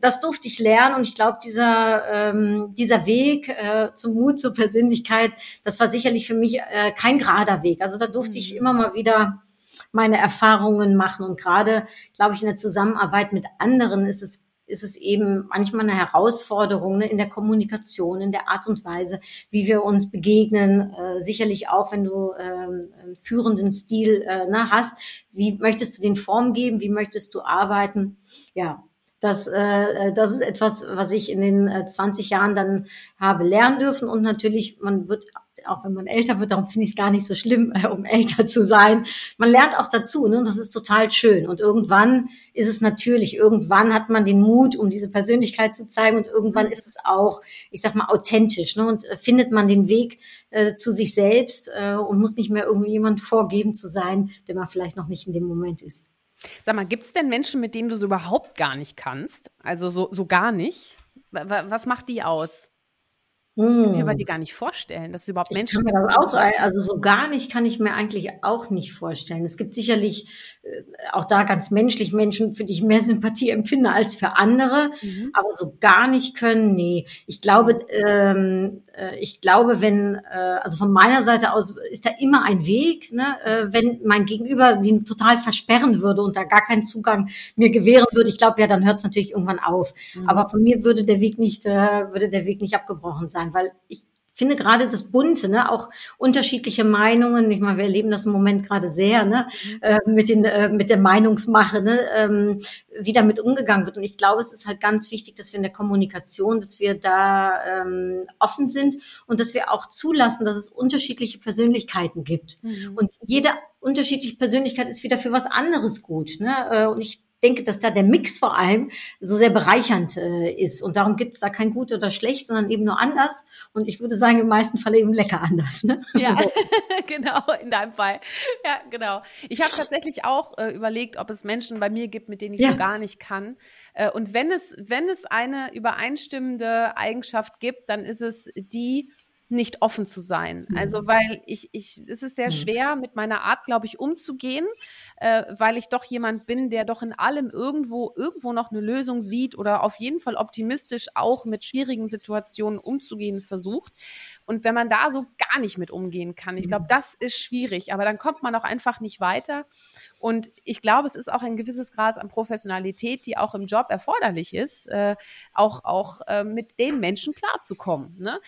S2: das durfte ich lernen und ich glaube, dieser, ähm, dieser Weg äh, zum Mut, zur Persönlichkeit, das war sicherlich für mich äh, kein gerader Weg. Also da durfte ich mhm. immer mal wieder meine Erfahrungen machen und gerade, glaube ich, in der Zusammenarbeit mit anderen ist es ist es eben manchmal eine Herausforderung ne, in der Kommunikation, in der Art und Weise, wie wir uns begegnen. Äh, sicherlich auch, wenn du ähm, einen führenden Stil äh, ne, hast, wie möchtest du den Form geben, wie möchtest du arbeiten? Ja, das, äh, das ist etwas, was ich in den äh, 20 Jahren dann habe lernen dürfen. Und natürlich, man wird auch wenn man älter wird, darum finde ich es gar nicht so schlimm, äh, um älter zu sein. Man lernt auch dazu, ne? Und das ist total schön. Und irgendwann ist es natürlich, irgendwann hat man den Mut, um diese Persönlichkeit zu zeigen und irgendwann ist es auch, ich sag mal, authentisch, ne? Und äh, findet man den Weg äh, zu sich selbst äh, und muss nicht mehr irgendwie jemand vorgeben zu sein, der man vielleicht noch nicht in dem Moment ist.
S1: Sag mal, gibt es denn Menschen, mit denen du so überhaupt gar nicht kannst? Also so, so gar nicht? Was macht die aus? Ich kann mir aber hm. die gar nicht vorstellen, dass es überhaupt Menschen
S2: gibt. auch, also so gar nicht kann ich mir eigentlich auch nicht vorstellen. Es gibt sicherlich äh, auch da ganz menschlich Menschen, für die ich mehr Sympathie empfinde als für andere, mhm. aber so gar nicht können, nee. Ich glaube, ähm, äh, ich glaube, wenn, äh, also von meiner Seite aus ist da immer ein Weg, ne? äh, wenn mein Gegenüber den total versperren würde und da gar keinen Zugang mir gewähren würde, ich glaube ja, dann hört es natürlich irgendwann auf. Mhm. Aber von mir würde der Weg nicht, äh, würde der Weg nicht abgebrochen sein, weil ich finde gerade das Bunte, ne, auch unterschiedliche Meinungen. Ich meine, wir erleben das im Moment gerade sehr, ne, mhm. äh, mit den äh, mit der Meinungsmache, ne, ähm, wie damit umgegangen wird. Und ich glaube, es ist halt ganz wichtig, dass wir in der Kommunikation, dass wir da ähm, offen sind und dass wir auch zulassen, dass es unterschiedliche Persönlichkeiten gibt. Mhm. Und jede unterschiedliche Persönlichkeit ist wieder für was anderes gut. Ne? Äh, und ich denke, dass da der Mix vor allem so sehr bereichernd äh, ist. Und darum gibt es da kein gut oder schlecht, sondern eben nur anders. Und ich würde sagen, im meisten Fall eben lecker anders. Ne?
S1: Ja, genau, in deinem Fall. Ja, genau. Ich habe tatsächlich auch äh, überlegt, ob es Menschen bei mir gibt, mit denen ich ja. so gar nicht kann. Äh, und wenn es, wenn es eine übereinstimmende Eigenschaft gibt, dann ist es die, nicht offen zu sein. Mhm. Also, weil ich, ich, es ist sehr mhm. schwer, mit meiner Art, glaube ich, umzugehen, äh, weil ich doch jemand bin, der doch in allem irgendwo, irgendwo noch eine Lösung sieht oder auf jeden Fall optimistisch auch mit schwierigen Situationen umzugehen versucht. Und wenn man da so gar nicht mit umgehen kann, ich glaube, mhm. das ist schwierig, aber dann kommt man auch einfach nicht weiter. Und ich glaube, es ist auch ein gewisses Grad an Professionalität, die auch im Job erforderlich ist, äh, auch, auch äh, mit den Menschen klarzukommen. Ne?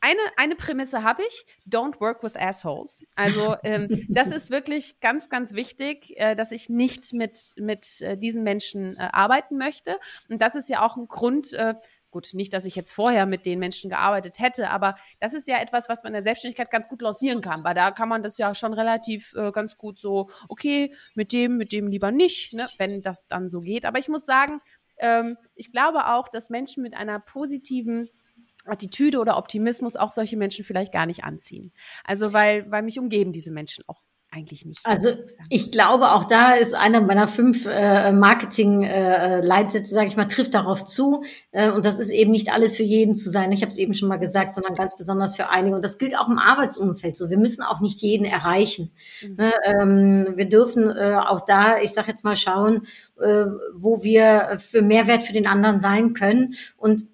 S1: Eine, eine Prämisse habe ich, don't work with assholes. Also ähm, das ist wirklich ganz, ganz wichtig, äh, dass ich nicht mit, mit äh, diesen Menschen äh, arbeiten möchte. Und das ist ja auch ein Grund, äh, gut, nicht, dass ich jetzt vorher mit den Menschen gearbeitet hätte, aber das ist ja etwas, was man in der Selbstständigkeit ganz gut lancieren kann, weil da kann man das ja schon relativ äh, ganz gut so, okay, mit dem, mit dem lieber nicht, ne, wenn das dann so geht. Aber ich muss sagen, ähm, ich glaube auch, dass Menschen mit einer positiven Attitüde oder Optimismus auch solche Menschen vielleicht gar nicht anziehen. Also weil, weil mich umgeben diese Menschen auch eigentlich nicht.
S2: Also ich glaube, auch da ist einer meiner fünf äh, Marketing-Leitsätze, äh, sage ich mal, trifft darauf zu. Äh, und das ist eben nicht alles für jeden zu sein. Ich habe es eben schon mal gesagt, sondern ganz besonders für einige. Und das gilt auch im Arbeitsumfeld so. Wir müssen auch nicht jeden erreichen. Mhm. Ne? Ähm, wir dürfen äh, auch da, ich sage jetzt mal, schauen, äh, wo wir für Mehrwert für den anderen sein können. Und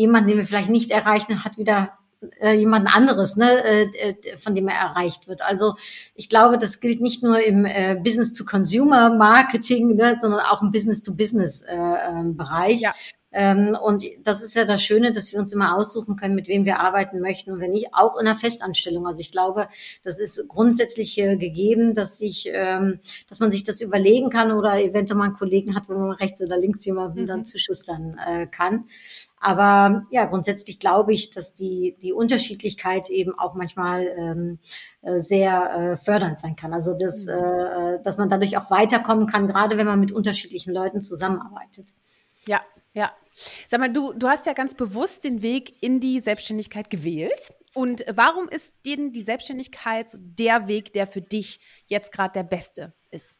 S2: jemanden, den wir vielleicht nicht erreichen, hat wieder äh, jemand anderes, ne, äh, äh, von dem er erreicht wird. Also ich glaube, das gilt nicht nur im äh, Business-to-Consumer-Marketing, ne, sondern auch im Business-to-Business-Bereich. Äh, ja. Ähm, und das ist ja das Schöne, dass wir uns immer aussuchen können, mit wem wir arbeiten möchten und wenn nicht, auch in einer Festanstellung. Also ich glaube, das ist grundsätzlich äh, gegeben, dass sich, ähm, dass man sich das überlegen kann oder eventuell mal einen Kollegen hat, wo man rechts oder links jemanden mhm. dann zuschustern äh, kann. Aber ja, grundsätzlich glaube ich, dass die, die Unterschiedlichkeit eben auch manchmal ähm, äh, sehr äh, fördernd sein kann. Also dass, mhm. äh, dass man dadurch auch weiterkommen kann, gerade wenn man mit unterschiedlichen Leuten zusammenarbeitet.
S1: Ja, ja. Sag mal, du, du hast ja ganz bewusst den Weg in die Selbstständigkeit gewählt. Und warum ist denn die Selbstständigkeit der Weg, der für dich jetzt gerade der beste ist?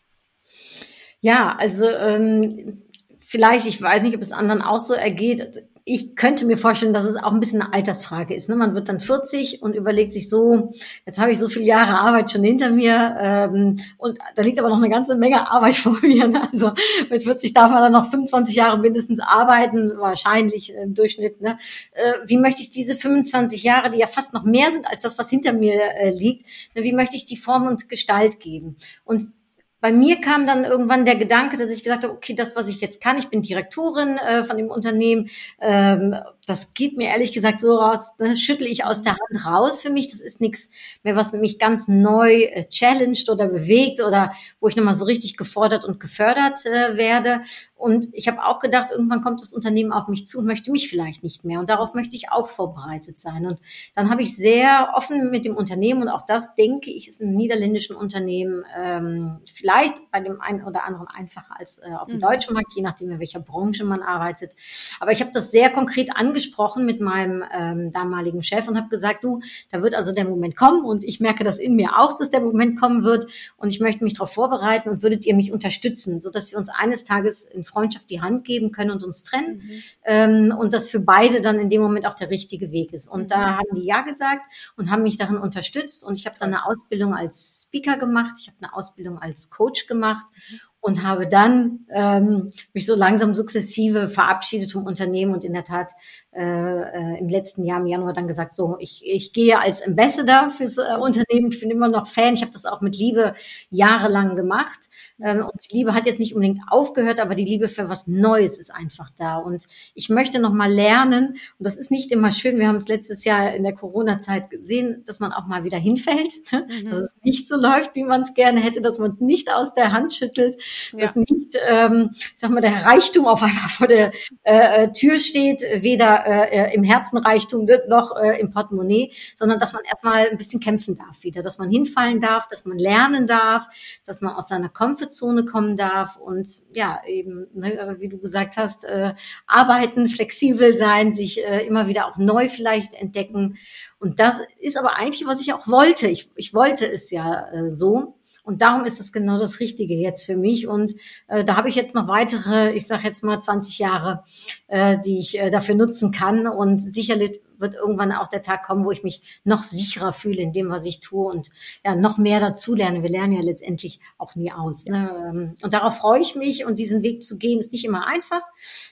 S2: Ja, also ähm, vielleicht, ich weiß nicht, ob es anderen auch so ergeht ich könnte mir vorstellen, dass es auch ein bisschen eine Altersfrage ist. Ne? Man wird dann 40 und überlegt sich so, jetzt habe ich so viele Jahre Arbeit schon hinter mir ähm, und da liegt aber noch eine ganze Menge Arbeit vor mir. Ne? Also mit 40 darf man dann noch 25 Jahre mindestens arbeiten, wahrscheinlich im Durchschnitt. Ne? Äh, wie möchte ich diese 25 Jahre, die ja fast noch mehr sind als das, was hinter mir äh, liegt, ne? wie möchte ich die Form und Gestalt geben? Und bei mir kam dann irgendwann der Gedanke, dass ich gesagt habe, okay, das, was ich jetzt kann, ich bin Direktorin äh, von dem Unternehmen, ähm, das geht mir ehrlich gesagt so raus, das schüttle ich aus der Hand raus für mich. Das ist nichts mehr, was mich ganz neu äh, challenged oder bewegt oder wo ich nochmal so richtig gefordert und gefördert äh, werde. Und ich habe auch gedacht, irgendwann kommt das Unternehmen auf mich zu und möchte mich vielleicht nicht mehr. Und darauf möchte ich auch vorbereitet sein. Und dann habe ich sehr offen mit dem Unternehmen und auch das denke ich ist ein niederländischen Unternehmen ähm, vielleicht bei dem einen oder anderen einfacher als äh, auf dem mhm. deutschen Markt, je nachdem in welcher Branche man arbeitet. Aber ich habe das sehr konkret angesprochen mit meinem ähm, damaligen Chef und habe gesagt, du, da wird also der Moment kommen und ich merke das in mir auch, dass der Moment kommen wird und ich möchte mich darauf vorbereiten und würdet ihr mich unterstützen, so dass wir uns eines Tages in Freundschaft die Hand geben können und uns trennen mhm. ähm, und das für beide dann in dem Moment auch der richtige Weg ist. Und mhm. da haben die ja gesagt und haben mich darin unterstützt und ich habe dann eine Ausbildung als Speaker gemacht, ich habe eine Ausbildung als Coach gemacht mhm und habe dann ähm, mich so langsam sukzessive verabschiedet vom Unternehmen und in der Tat äh, äh, im letzten Jahr im Januar dann gesagt, so ich, ich gehe als Ambassador fürs äh, Unternehmen. Ich bin immer noch Fan. Ich habe das auch mit Liebe jahrelang gemacht ähm, und die Liebe hat jetzt nicht unbedingt aufgehört, aber die Liebe für was Neues ist einfach da und ich möchte noch mal lernen und das ist nicht immer schön. Wir haben es letztes Jahr in der Corona-Zeit gesehen, dass man auch mal wieder hinfällt, mhm. dass es nicht so läuft, wie man es gerne hätte, dass man es nicht aus der Hand schüttelt dass ja. nicht, ähm, sag mal, der Reichtum auf einmal vor der äh, äh, Tür steht, weder äh, im Herzen Reichtum noch äh, im Portemonnaie, sondern dass man erstmal ein bisschen kämpfen darf wieder, dass man hinfallen darf, dass man lernen darf, dass man aus seiner Komfortzone kommen darf und ja, eben, ne, wie du gesagt hast, äh, arbeiten, flexibel sein, sich äh, immer wieder auch neu vielleicht entdecken. Und das ist aber eigentlich, was ich auch wollte. Ich, ich wollte es ja äh, so. Und darum ist es genau das Richtige jetzt für mich. Und äh, da habe ich jetzt noch weitere, ich sage jetzt mal 20 Jahre, äh, die ich äh, dafür nutzen kann. Und sicherlich wird irgendwann auch der Tag kommen, wo ich mich noch sicherer fühle in dem, was ich tue und ja noch mehr dazu lerne. Wir lernen ja letztendlich auch nie aus. Ne? Ähm, und darauf freue ich mich. Und diesen Weg zu gehen ist nicht immer einfach,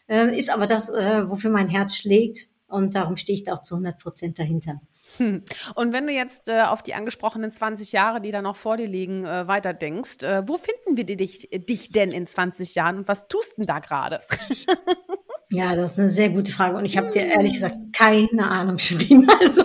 S2: äh, ist aber das, äh, wofür mein Herz schlägt. Und darum stehe ich da auch zu 100 Prozent dahinter.
S1: Und wenn du jetzt äh, auf die angesprochenen 20 Jahre, die da noch vor dir liegen, äh, weiter denkst, äh, wo finden wir dich, dich denn in 20 Jahren und was tust denn da gerade?
S2: Ja, das ist eine sehr gute Frage und ich habe dir ehrlich gesagt keine Ahnung, Shirin. Also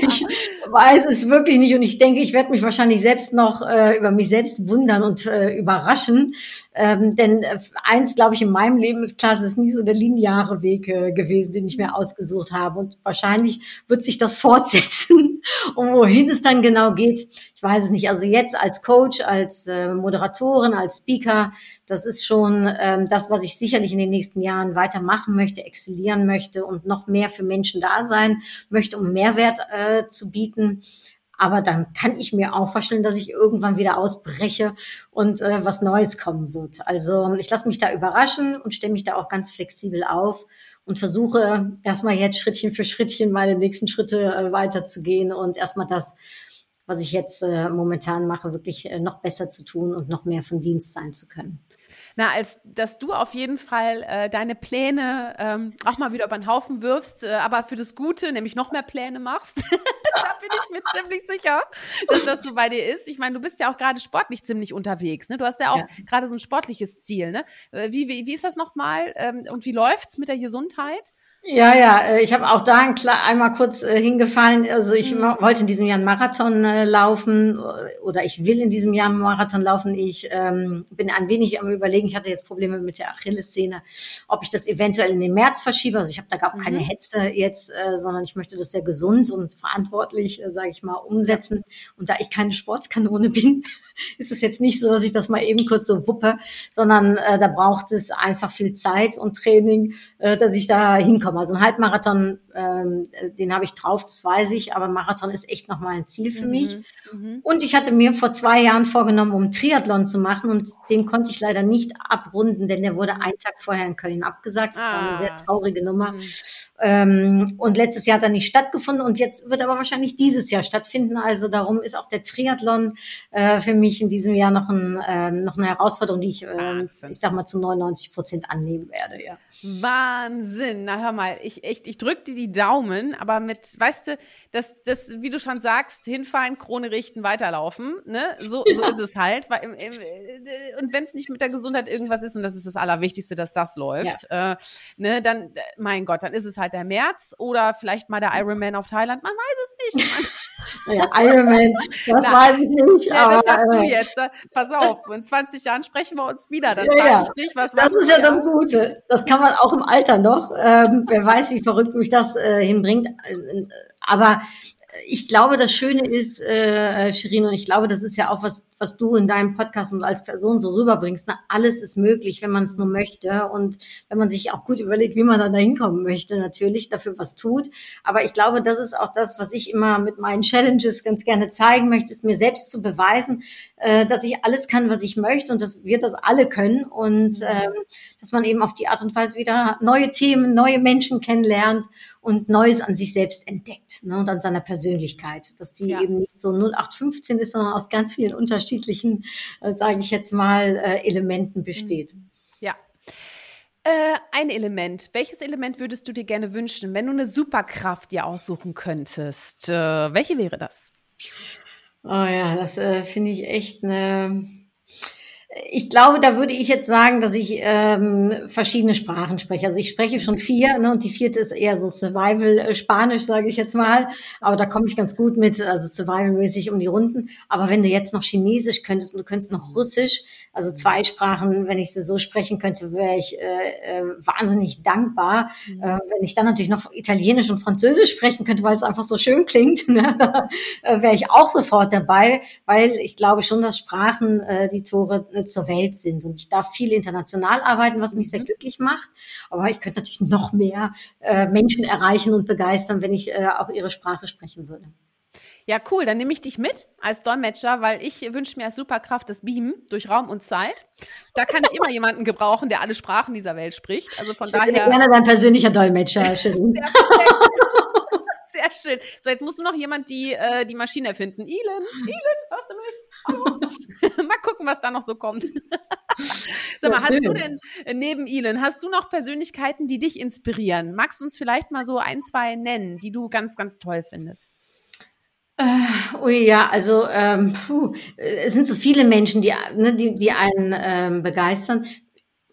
S2: ich weiß es wirklich nicht und ich denke, ich werde mich wahrscheinlich selbst noch äh, über mich selbst wundern und äh, überraschen. Ähm, denn äh, eins, glaube ich, in meinem Leben ist klar, es ist nie so der lineare Weg äh, gewesen, den ich mir ausgesucht habe und wahrscheinlich wird sich das fortsetzen und wohin es dann genau geht, weiß es nicht. Also jetzt als Coach, als äh, Moderatorin, als Speaker das ist schon ähm, das, was ich sicherlich in den nächsten Jahren weitermachen möchte, exzellieren möchte und noch mehr für Menschen da sein möchte, um Mehrwert äh, zu bieten. Aber dann kann ich mir auch vorstellen, dass ich irgendwann wieder ausbreche und äh, was Neues kommen wird. Also ich lasse mich da überraschen und stelle mich da auch ganz flexibel auf und versuche erstmal jetzt Schrittchen für Schrittchen meine nächsten Schritte äh, weiterzugehen und erstmal das, was ich jetzt äh, momentan mache, wirklich äh, noch besser zu tun und noch mehr von Dienst sein zu können.
S1: Na, als dass du auf jeden Fall äh, deine Pläne ähm, auch mal wieder über den Haufen wirfst, äh, aber für das Gute, nämlich noch mehr Pläne machst. da bin ich mir ziemlich sicher, dass das so bei dir ist. Ich meine, du bist ja auch gerade sportlich ziemlich unterwegs. Ne? Du hast ja auch ja. gerade so ein sportliches Ziel. Ne? Äh, wie, wie, wie ist das nochmal ähm, und wie läuft's mit der Gesundheit?
S2: Ja, ja, äh, ich habe auch da ein, einmal kurz äh, hingefallen. Also ich mhm. wollte in diesem Jahr einen Marathon äh, laufen oder ich will in diesem Jahr einen Marathon laufen. Ich ähm, bin ein wenig am überlegen, ich hatte jetzt Probleme mit der Achillessehne, ob ich das eventuell in den März verschiebe. Also ich habe da gar keine mhm. Hetze jetzt, äh, sondern ich möchte das sehr gesund und verantwortlich, äh, sage ich mal, umsetzen. Und da ich keine Sportskanone bin, ist es jetzt nicht so, dass ich das mal eben kurz so wuppe, sondern äh, da braucht es einfach viel Zeit und Training, äh, dass ich da hinkomme kommen. Also ein Halbmarathon, ähm, den habe ich drauf, das weiß ich, aber Marathon ist echt nochmal ein Ziel für mhm. mich. Mhm. Und ich hatte mir vor zwei Jahren vorgenommen, um Triathlon zu machen und den konnte ich leider nicht abrunden, denn der wurde einen Tag vorher in Köln abgesagt. Das ah. war eine sehr ah. traurige Nummer. Mhm. Ähm, und letztes Jahr hat er nicht stattgefunden und jetzt wird aber wahrscheinlich dieses Jahr stattfinden. Also darum ist auch der Triathlon äh, für mich in diesem Jahr noch, ein, äh, noch eine Herausforderung, die ich, äh, ich sag mal, zu 99 Prozent annehmen werde. Ja.
S1: Wahnsinn. Na hör mal, ich echt, ich drück dir die Daumen, aber mit, weißt du, das, das, wie du schon sagst, hinfallen, Krone richten, weiterlaufen. Ne? So, ja. so ist es halt. Und wenn es nicht mit der Gesundheit irgendwas ist, und das ist das Allerwichtigste, dass das läuft, ja. äh, ne, dann, mein Gott, dann ist es halt halt der März oder vielleicht mal der Ironman auf Thailand. Man weiß es nicht.
S2: Ja, Ironman, das Na, weiß ich nicht.
S1: Ja, aber, das sagst du äh, jetzt. Pass auf, in 20 Jahren sprechen wir uns wieder. Dann ja,
S2: ja. ich dich, was Das ist ja das Gute. Das kann man auch im Alter noch. Ähm, wer weiß, wie verrückt mich das äh, hinbringt. Äh, aber ich glaube, das Schöne ist, äh, Shirin, und ich glaube, das ist ja auch, was, was du in deinem Podcast und als Person so rüberbringst. Ne? Alles ist möglich, wenn man es nur möchte und wenn man sich auch gut überlegt, wie man dann dahin kommen möchte, natürlich dafür was tut. Aber ich glaube, das ist auch das, was ich immer mit meinen Challenges ganz gerne zeigen möchte, ist mir selbst zu beweisen, äh, dass ich alles kann, was ich möchte und dass wir das alle können und ähm, dass man eben auf die Art und Weise wieder neue Themen, neue Menschen kennenlernt und Neues an sich selbst entdeckt ne, und an seiner Persönlichkeit, dass die ja. eben nicht so 0815 ist, sondern aus ganz vielen unterschiedlichen, äh, sage ich jetzt mal, äh, Elementen besteht. Mhm.
S1: Ja. Äh, ein Element. Welches Element würdest du dir gerne wünschen, wenn du eine Superkraft dir aussuchen könntest? Äh, welche wäre das?
S2: Oh ja, das äh, finde ich echt eine ich glaube, da würde ich jetzt sagen, dass ich ähm, verschiedene Sprachen spreche. Also ich spreche schon vier, ne, und die vierte ist eher so Survival-Spanisch, äh, sage ich jetzt mal. Aber da komme ich ganz gut mit, also Survival-mäßig um die Runden. Aber wenn du jetzt noch Chinesisch könntest und du könntest noch Russisch, also zwei Sprachen, wenn ich sie so sprechen könnte, wäre ich äh, äh, wahnsinnig dankbar. Mhm. Äh, wenn ich dann natürlich noch Italienisch und Französisch sprechen könnte, weil es einfach so schön klingt, ne, äh, wäre ich auch sofort dabei, weil ich glaube schon, dass Sprachen äh, die Tore zur Welt sind. Und ich darf viel international arbeiten, was mich sehr mhm. glücklich macht. Aber ich könnte natürlich noch mehr äh, Menschen erreichen und begeistern, wenn ich äh, auch ihre Sprache sprechen würde.
S1: Ja, cool. Dann nehme ich dich mit als Dolmetscher, weil ich wünsche mir als Superkraft das Beamen durch Raum und Zeit. Da kann ich immer jemanden gebrauchen, der alle Sprachen dieser Welt spricht. Also von ich daher.
S2: gerne dein persönlicher Dolmetscher, Shirin.
S1: Sehr schön. So, jetzt musst du noch jemand die, äh, die Maschine erfinden. Hörst du mich? mal gucken, was da noch so kommt. Sag mal, hast du denn äh, neben Ilen, hast du noch Persönlichkeiten, die dich inspirieren? Magst du uns vielleicht mal so ein, zwei nennen, die du ganz, ganz toll findest?
S2: Äh, ui, ja, also ähm, puh, es sind so viele Menschen, die, ne, die, die einen ähm, begeistern.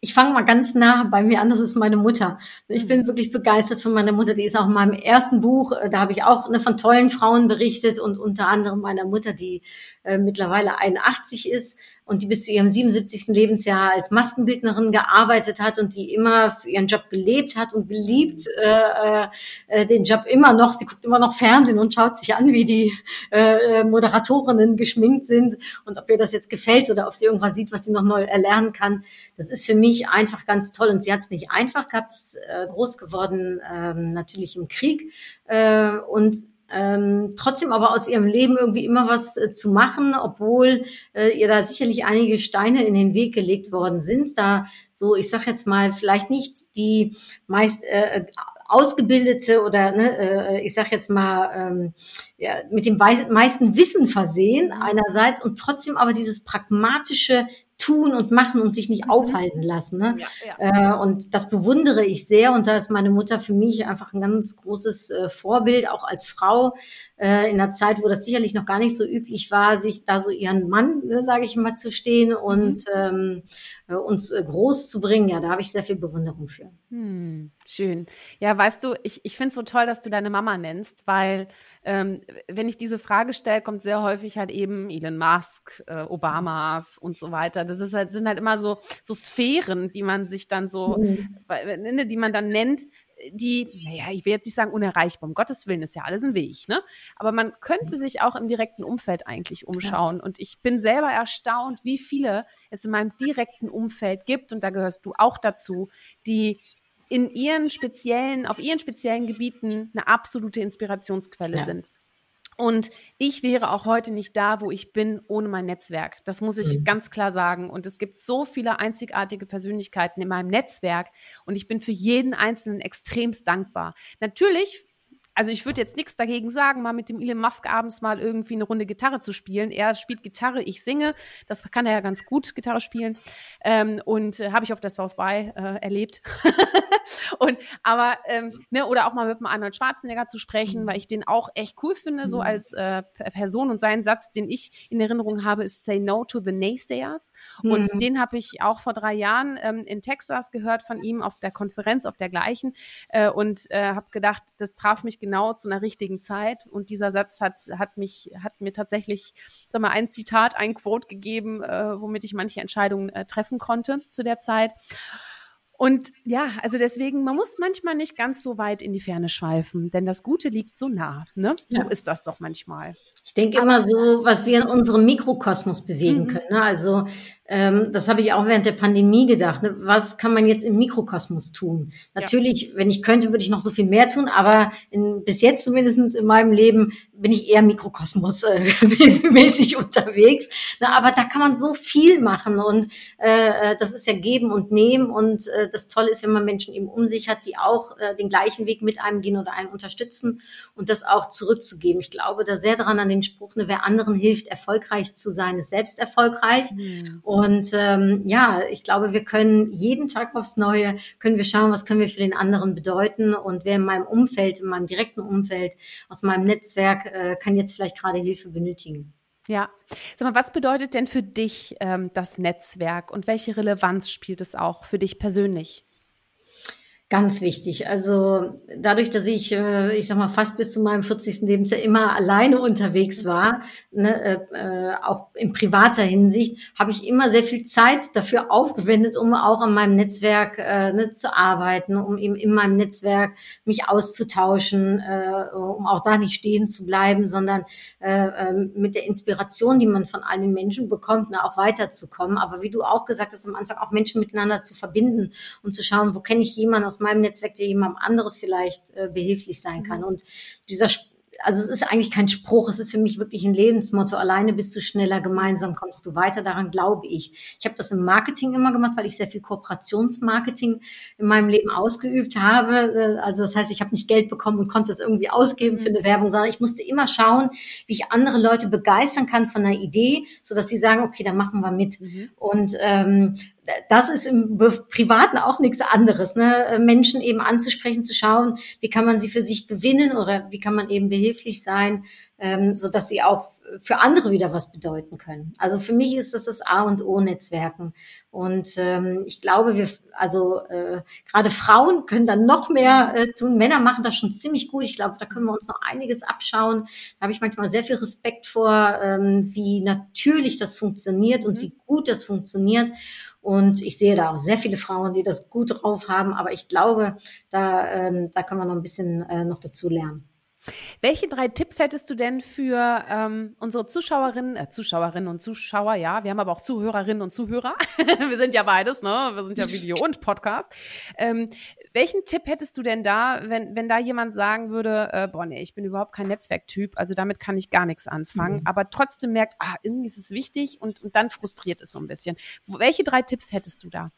S2: Ich fange mal ganz nah bei mir an, das ist meine Mutter. Ich bin mhm. wirklich begeistert von meiner Mutter. Die ist auch in meinem ersten Buch, äh, da habe ich auch ne, von tollen Frauen berichtet und unter anderem meiner Mutter, die äh, mittlerweile 81 ist und die bis zu ihrem 77. Lebensjahr als Maskenbildnerin gearbeitet hat und die immer ihren Job gelebt hat und geliebt äh, äh, den Job immer noch. Sie guckt immer noch Fernsehen und schaut sich an, wie die äh, Moderatorinnen geschminkt sind und ob ihr das jetzt gefällt oder ob sie irgendwas sieht, was sie noch neu erlernen kann. Das ist für mich einfach ganz toll und sie hat es nicht einfach gehabt, ist äh, groß geworden ähm, natürlich im Krieg äh, und ähm, trotzdem aber aus ihrem Leben irgendwie immer was äh, zu machen, obwohl äh, ihr da sicherlich einige Steine in den Weg gelegt worden sind. Da so, ich sag jetzt mal, vielleicht nicht die meist äh, ausgebildete oder ne, äh, ich sag jetzt mal ähm, ja, mit dem meisten Wissen versehen einerseits und trotzdem aber dieses pragmatische tun und machen und sich nicht mhm. aufhalten lassen. Ne? Ja, ja. Äh, und das bewundere ich sehr. Und da ist meine Mutter für mich einfach ein ganz großes äh, Vorbild, auch als Frau äh, in einer Zeit, wo das sicherlich noch gar nicht so üblich war, sich da so ihren Mann, ne, sage ich mal, zu stehen und mhm. ähm, äh, uns äh, groß zu bringen. Ja, da habe ich sehr viel Bewunderung für.
S1: Hm, schön. Ja, weißt du, ich, ich finde es so toll, dass du deine Mama nennst, weil ähm, wenn ich diese Frage stelle, kommt sehr häufig halt eben Elon Musk, äh, Obamas und so weiter. Das ist halt, sind halt immer so, so Sphären, die man sich dann so, mhm. Ne, die man dann nennt, die, naja, ich will jetzt nicht sagen unerreichbar, um Gottes Willen ist ja alles ein Weg, ne? Aber man könnte sich auch im direkten Umfeld eigentlich umschauen. Ja. Und ich bin selber erstaunt, wie viele es in meinem direkten Umfeld gibt, und da gehörst du auch dazu, die in ihren speziellen, auf ihren speziellen Gebieten eine absolute Inspirationsquelle ja. sind. Und ich wäre auch heute nicht da, wo ich bin, ohne mein Netzwerk. Das muss ich mhm. ganz klar sagen. Und es gibt so viele einzigartige Persönlichkeiten in meinem Netzwerk. Und ich bin für jeden Einzelnen extremst dankbar. Natürlich also ich würde jetzt nichts dagegen sagen, mal mit dem Elon Musk abends mal irgendwie eine Runde Gitarre zu spielen. Er spielt Gitarre, ich singe. Das kann er ja ganz gut, Gitarre spielen. Ähm, und äh, habe ich auf der South by äh, erlebt. und aber ähm, ne, oder auch mal mit einem Arnold Schwarzenegger zu sprechen, weil ich den auch echt cool finde, so mhm. als äh, Person. Und sein Satz, den ich in Erinnerung habe, ist Say No to the Naysayers. Mhm. Und den habe ich auch vor drei Jahren ähm, in Texas gehört von ihm auf der Konferenz, auf der gleichen. Äh, und äh, habe gedacht, das traf mich genau zu einer richtigen Zeit. Und dieser Satz hat, hat mich, hat mir tatsächlich, sag mal, ein Zitat, ein Quote gegeben, äh, womit ich manche Entscheidungen äh, treffen konnte zu der Zeit. Und ja, also deswegen, man muss manchmal nicht ganz so weit in die Ferne schweifen, denn das Gute liegt so nah. Ne? So ja. ist das doch manchmal.
S2: Ich denke immer so, was wir in unserem Mikrokosmos bewegen mhm. können. Ne? Also ähm, das habe ich auch während der Pandemie gedacht. Ne? Was kann man jetzt im Mikrokosmos tun? Natürlich, ja. wenn ich könnte, würde ich noch so viel mehr tun, aber in, bis jetzt zumindest in meinem Leben bin ich eher Mikrokosmos äh, unterwegs. Na, aber da kann man so viel machen und äh, das ist ja geben und nehmen und äh, das Tolle ist, wenn man Menschen eben um sich hat, die auch äh, den gleichen Weg mit einem gehen oder einen unterstützen und das auch zurückzugeben. Ich glaube da sehr dran an den Spruch, ne, wer anderen hilft, erfolgreich zu sein, ist selbst erfolgreich. Mhm. Und ähm, ja, ich glaube, wir können jeden Tag aufs Neue, können wir schauen, was können wir für den anderen bedeuten. Und wer in meinem Umfeld, in meinem direkten Umfeld, aus meinem Netzwerk, äh, kann jetzt vielleicht gerade Hilfe benötigen.
S1: Ja. Sag mal, was bedeutet denn für dich ähm, das Netzwerk und welche Relevanz spielt es auch für dich persönlich?
S2: Ganz wichtig. Also dadurch, dass ich, äh, ich sag mal, fast bis zu meinem 40. Lebensjahr immer alleine unterwegs war, ne, äh, auch in privater Hinsicht, habe ich immer sehr viel Zeit dafür aufgewendet, um auch an meinem Netzwerk äh, ne, zu arbeiten, um eben in meinem Netzwerk mich auszutauschen, äh, um auch da nicht stehen zu bleiben, sondern äh, ähm, mit der Inspiration, die man von allen Menschen bekommt, ne, auch weiterzukommen. Aber wie du auch gesagt hast, am Anfang auch Menschen miteinander zu verbinden und zu schauen, wo kenne ich jemanden aus meinem Netzwerk, der jemandem anderes vielleicht äh, behilflich sein kann. Mhm. Und dieser also es ist eigentlich kein Spruch, es ist für mich wirklich ein Lebensmotto. Alleine bist du schneller, gemeinsam kommst du weiter. Daran glaube ich. Ich habe das im Marketing immer gemacht, weil ich sehr viel Kooperationsmarketing in meinem Leben ausgeübt habe. Äh, also das heißt, ich habe nicht Geld bekommen und konnte es irgendwie ausgeben für eine Werbung, sondern ich musste immer schauen, wie ich andere Leute begeistern kann von einer Idee, so dass sie sagen, okay, dann machen wir mit. Mhm. Und ähm, das ist im Privaten auch nichts anderes, ne? Menschen eben anzusprechen, zu schauen, wie kann man sie für sich gewinnen oder wie kann man eben behilflich sein, ähm, so dass sie auch für andere wieder was bedeuten können. Also für mich ist das das A und O Netzwerken. Und ähm, ich glaube, wir, also äh, gerade Frauen können dann noch mehr äh, tun. Männer machen das schon ziemlich gut. Ich glaube, da können wir uns noch einiges abschauen. Da habe ich manchmal sehr viel Respekt vor, ähm, wie natürlich das funktioniert und mhm. wie gut das funktioniert. Und ich sehe da auch sehr viele Frauen, die das gut drauf haben. Aber ich glaube, da, ähm, da können wir noch ein bisschen äh, noch dazu lernen.
S1: Welche drei Tipps hättest du denn für ähm, unsere Zuschauerinnen, äh, Zuschauerinnen und Zuschauer, ja, wir haben aber auch Zuhörerinnen und Zuhörer. wir sind ja beides, ne? Wir sind ja Video und Podcast. Ähm, welchen Tipp hättest du denn da, wenn, wenn da jemand sagen würde, äh, boah, nee, ich bin überhaupt kein Netzwerktyp, also damit kann ich gar nichts anfangen, mhm. aber trotzdem merkt, ah, irgendwie ist es wichtig und, und dann frustriert es so ein bisschen. Welche drei Tipps hättest du da?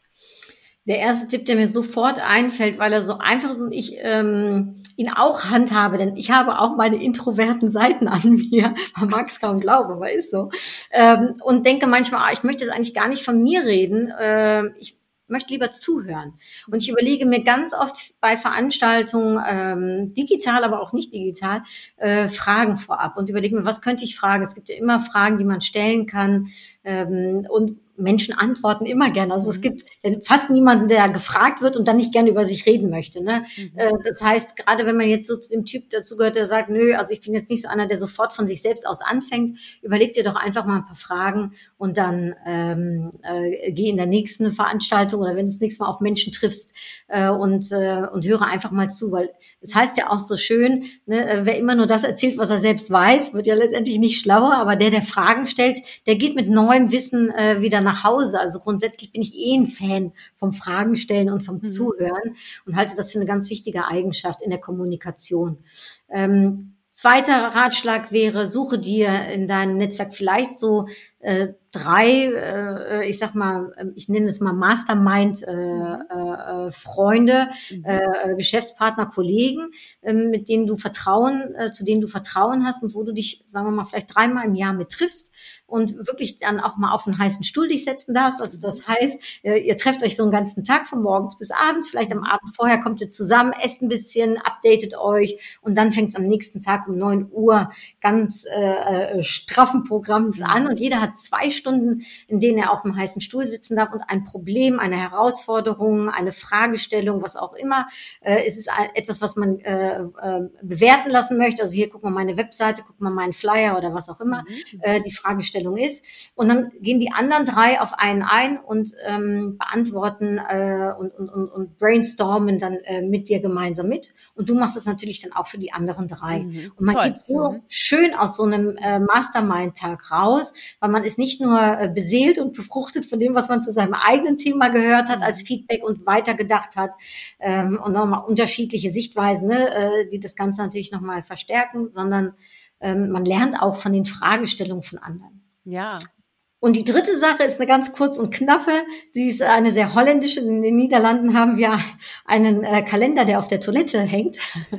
S2: Der erste Tipp, der mir sofort einfällt, weil er so einfach ist und ich ähm, ihn auch handhabe, denn ich habe auch meine introverten Seiten an mir. Man mag es kaum glauben, aber ist so. Ähm, und denke manchmal, ah, ich möchte jetzt eigentlich gar nicht von mir reden. Äh, ich möchte lieber zuhören. Und ich überlege mir ganz oft bei Veranstaltungen, ähm, digital, aber auch nicht digital, äh, Fragen vorab und überlege mir, was könnte ich fragen? Es gibt ja immer Fragen, die man stellen kann. Ähm, und Menschen antworten immer gerne. Also es mhm. gibt fast niemanden, der gefragt wird und dann nicht gerne über sich reden möchte. Ne? Mhm. Äh, das heißt, gerade wenn man jetzt so zu dem Typ dazu gehört, der sagt, nö, also ich bin jetzt nicht so einer, der sofort von sich selbst aus anfängt, überleg dir doch einfach mal ein paar Fragen und dann ähm, äh, geh in der nächsten Veranstaltung oder wenn du das nächste Mal auf Menschen triffst äh, und, äh, und höre einfach mal zu, weil es heißt ja auch so schön, ne, äh, wer immer nur das erzählt, was er selbst weiß, wird ja letztendlich nicht schlauer, aber der, der Fragen stellt, der geht mit neuem Wissen äh, wieder nach Hause. Also grundsätzlich bin ich eh ein Fan vom Fragen stellen und vom mhm. Zuhören und halte das für eine ganz wichtige Eigenschaft in der Kommunikation. Ähm, zweiter Ratschlag wäre, suche dir in deinem Netzwerk vielleicht so äh, drei, äh, ich sag mal, ich nenne es mal Mastermind äh, äh, Freunde, mhm. äh, Geschäftspartner, Kollegen, äh, mit denen du Vertrauen, äh, zu denen du Vertrauen hast und wo du dich, sagen wir mal, vielleicht dreimal im Jahr mit triffst und wirklich dann auch mal auf einen heißen Stuhl dich setzen darfst. Also das heißt, ihr trefft euch so einen ganzen Tag von morgens bis abends, vielleicht am Abend vorher kommt ihr zusammen, esst ein bisschen, updatet euch und dann fängt es am nächsten Tag um neun Uhr ganz äh, äh, straffen Programms an und jeder hat zwei Stunden, in denen er auf einem heißen Stuhl sitzen darf und ein Problem, eine Herausforderung, eine Fragestellung, was auch immer. Äh, es ist etwas, was man äh, äh, bewerten lassen möchte. Also hier guck mal meine Webseite, guck mal meinen Flyer oder was auch immer mhm. äh, die Fragestellung Fragestellung ist. Und dann gehen die anderen drei auf einen ein und ähm, beantworten äh, und, und, und, und brainstormen dann äh, mit dir gemeinsam mit. Und du machst das natürlich dann auch für die anderen drei. Mhm. Und man Toll. geht so mhm. schön aus so einem äh, Mastermind-Tag raus, weil man ist nicht nur äh, beseelt und befruchtet von dem, was man zu seinem eigenen Thema gehört hat als mhm. Feedback und weitergedacht hat ähm, und nochmal unterschiedliche Sichtweisen, ne, äh, die das Ganze natürlich nochmal verstärken, sondern ähm, man lernt auch von den Fragestellungen von anderen.
S1: Ja.
S2: Und die dritte Sache ist eine ganz kurz und knappe. Sie ist eine sehr holländische. In den Niederlanden haben wir einen äh, Kalender, der auf der Toilette hängt.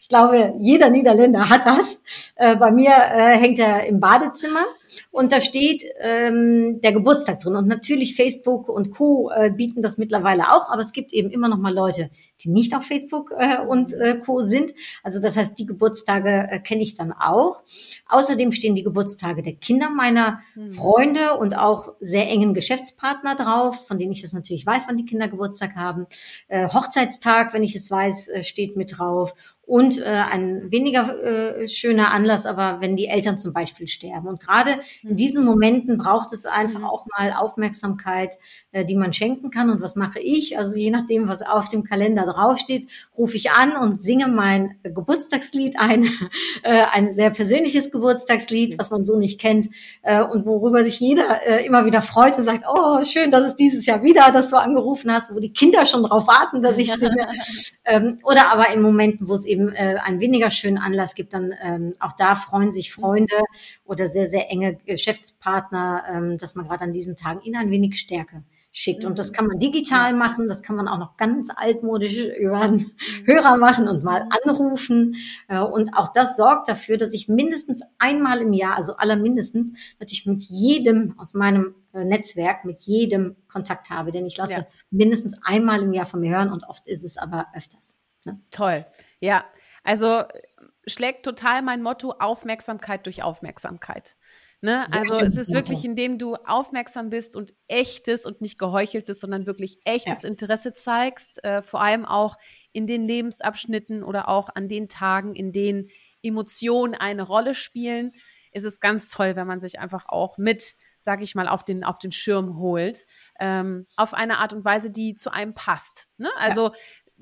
S2: ich glaube, jeder Niederländer hat das. Äh, bei mir äh, hängt er im Badezimmer und da steht ähm, der Geburtstag drin. Und natürlich Facebook und Co. Äh, bieten das mittlerweile auch, aber es gibt eben immer noch mal Leute, die nicht auf Facebook äh, und äh, Co. sind. Also das heißt, die Geburtstage äh, kenne ich dann auch. Außerdem stehen die Geburtstage der Kinder meiner mhm. Freunde und auch sehr engen Geschäftspartner drauf, von denen ich das natürlich weiß, wann die Kinder Geburtstag haben. Äh, Hochzeitstag, wenn ich es weiß, äh, steht mit drauf und äh, ein weniger äh, schöner Anlass, aber wenn die Eltern zum Beispiel sterben. Und gerade in mhm. diesen Momenten braucht es einfach mhm. auch mal Aufmerksamkeit, äh, die man schenken kann. Und was mache ich? Also je nachdem, was auf dem Kalender draufsteht, rufe ich an und singe mein Geburtstagslied ein, äh, ein sehr persönliches Geburtstagslied, was man so nicht kennt äh, und worüber sich jeder äh, immer wieder freut und sagt, oh, schön, dass es dieses Jahr wieder, dass du angerufen hast, wo die Kinder schon drauf warten, dass ich singe. ähm, oder aber in Momenten, wo es eben äh, einen weniger schönen Anlass gibt, dann ähm, auch da freuen sich Freunde oder sehr, sehr enge Geschäftspartner, ähm, dass man gerade an diesen Tagen ihnen ein wenig Stärke schickt. Und das mhm. kann man digital machen, das kann man auch noch ganz altmodisch über einen mhm. Hörer machen und mal mhm. anrufen. Äh, und auch das sorgt dafür, dass ich mindestens einmal im Jahr, also allermindestens, natürlich mit jedem aus meinem äh, Netzwerk, mit jedem Kontakt habe. Denn ich lasse ja. mindestens einmal im Jahr von mir hören und oft ist es aber öfters.
S1: Ne? Toll. Ja, also schlägt total mein Motto Aufmerksamkeit durch Aufmerksamkeit. Ne? Also es ist wirklich, indem du aufmerksam bist und echtes und nicht geheucheltes, sondern wirklich echtes ja. Interesse zeigst, äh, vor allem auch in den Lebensabschnitten oder auch an den Tagen, in denen Emotionen eine Rolle spielen, ist es ganz toll, wenn man sich einfach auch mit, sag ich mal, auf den, auf den Schirm holt, ähm, auf eine Art und Weise, die zu einem passt. Ne? Also ja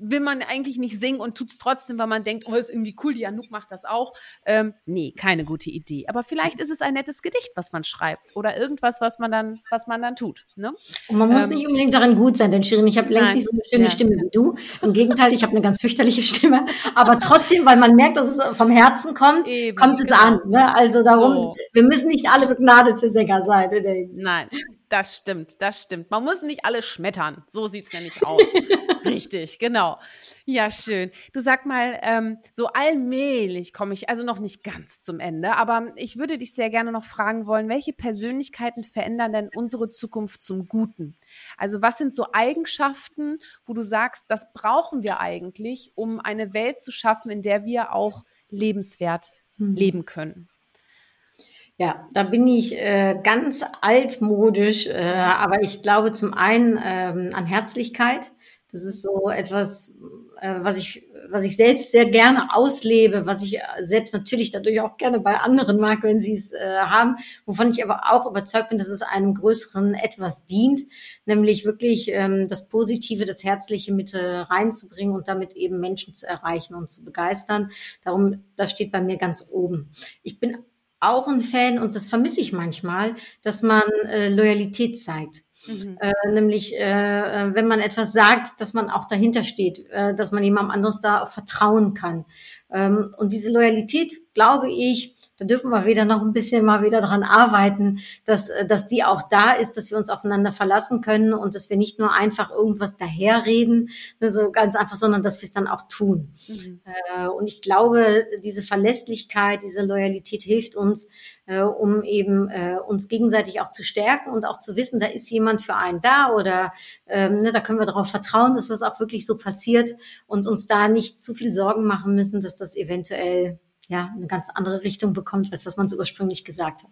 S1: will man eigentlich nicht singen und tut es trotzdem, weil man denkt, oh, ist irgendwie cool, die Anouk macht das auch. Ähm, nee, keine gute Idee. Aber vielleicht ist es ein nettes Gedicht, was man schreibt oder irgendwas, was man dann, was man dann tut. Ne?
S2: Und man muss ähm, nicht unbedingt darin gut sein, denn Shirin, ich habe längst nicht so eine schöne ja. Stimme wie du. Im Gegenteil, ich habe eine ganz fürchterliche Stimme. Aber trotzdem, weil man merkt, dass es vom Herzen kommt, Eben, kommt es genau. an. Ne? Also darum, so. wir müssen nicht alle begnadete Sänger sein.
S1: Ne? Nein, das stimmt, das stimmt. Man muss nicht alles schmettern. So sieht es nämlich aus. Richtig, genau. Ja, schön. Du sag mal, ähm, so allmählich komme ich also noch nicht ganz zum Ende, aber ich würde dich sehr gerne noch fragen wollen, welche Persönlichkeiten verändern denn unsere Zukunft zum Guten? Also was sind so Eigenschaften, wo du sagst, das brauchen wir eigentlich, um eine Welt zu schaffen, in der wir auch lebenswert hm. leben können?
S2: Ja, da bin ich äh, ganz altmodisch, äh, aber ich glaube zum einen ähm, an Herzlichkeit. Das ist so etwas, äh, was ich, was ich selbst sehr gerne auslebe, was ich selbst natürlich dadurch auch gerne bei anderen mag, wenn sie es äh, haben, wovon ich aber auch überzeugt bin, dass es einem größeren etwas dient, nämlich wirklich ähm, das Positive, das Herzliche mit äh, reinzubringen und damit eben Menschen zu erreichen und zu begeistern. Darum, das steht bei mir ganz oben. Ich bin auch ein Fan, und das vermisse ich manchmal, dass man äh, Loyalität zeigt. Mhm. Äh, nämlich, äh, äh, wenn man etwas sagt, dass man auch dahinter steht, äh, dass man jemandem anderes da auch vertrauen kann. Ähm, und diese Loyalität, glaube ich, da dürfen wir wieder noch ein bisschen mal wieder dran arbeiten, dass, äh, dass die auch da ist, dass wir uns aufeinander verlassen können und dass wir nicht nur einfach irgendwas daherreden, ne, so ganz einfach, sondern dass wir es dann auch tun. Mhm. Äh, und ich glaube, diese Verlässlichkeit, diese Loyalität hilft uns, äh, um eben äh, uns gegenseitig auch zu stärken und auch zu wissen, da ist jemand für einen da oder ähm, ne, da können wir darauf vertrauen, dass das auch wirklich so passiert und uns da nicht zu viel Sorgen machen müssen, dass das eventuell ja eine ganz andere Richtung bekommt, als das man so ursprünglich gesagt hat.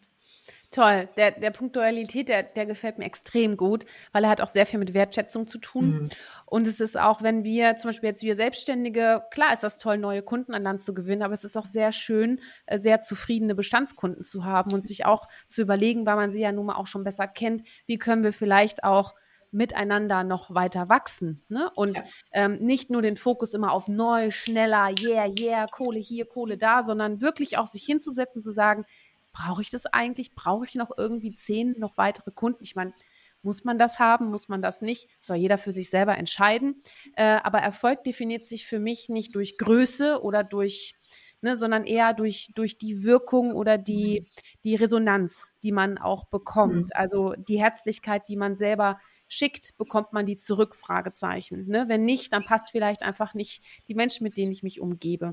S1: Toll. Der, der Punkt Loyalität, der, der gefällt mir extrem gut, weil er hat auch sehr viel mit Wertschätzung zu tun. Mhm. Und es ist auch, wenn wir, zum Beispiel jetzt wir Selbstständige, klar ist das toll, neue Kunden an Land zu gewinnen, aber es ist auch sehr schön, äh, sehr zufriedene Bestandskunden zu haben und sich auch zu überlegen, weil man sie ja nun mal auch schon besser kennt, wie können wir vielleicht auch miteinander noch weiter wachsen. Ne? Und ja. ähm, nicht nur den Fokus immer auf neu, schneller, yeah, yeah, Kohle hier, Kohle da, sondern wirklich auch sich hinzusetzen, zu sagen, brauche ich das eigentlich? Brauche ich noch irgendwie zehn noch weitere Kunden? Ich meine, muss man das haben? Muss man das nicht? Soll jeder für sich selber entscheiden. Äh, aber Erfolg definiert sich für mich nicht durch Größe oder durch, ne, sondern eher durch, durch die Wirkung oder die, die Resonanz, die man auch bekommt. Mhm. Also die Herzlichkeit, die man selber schickt, bekommt man die zurück, Fragezeichen. Ne? Wenn nicht, dann passt vielleicht einfach nicht die Menschen, mit denen ich mich umgebe.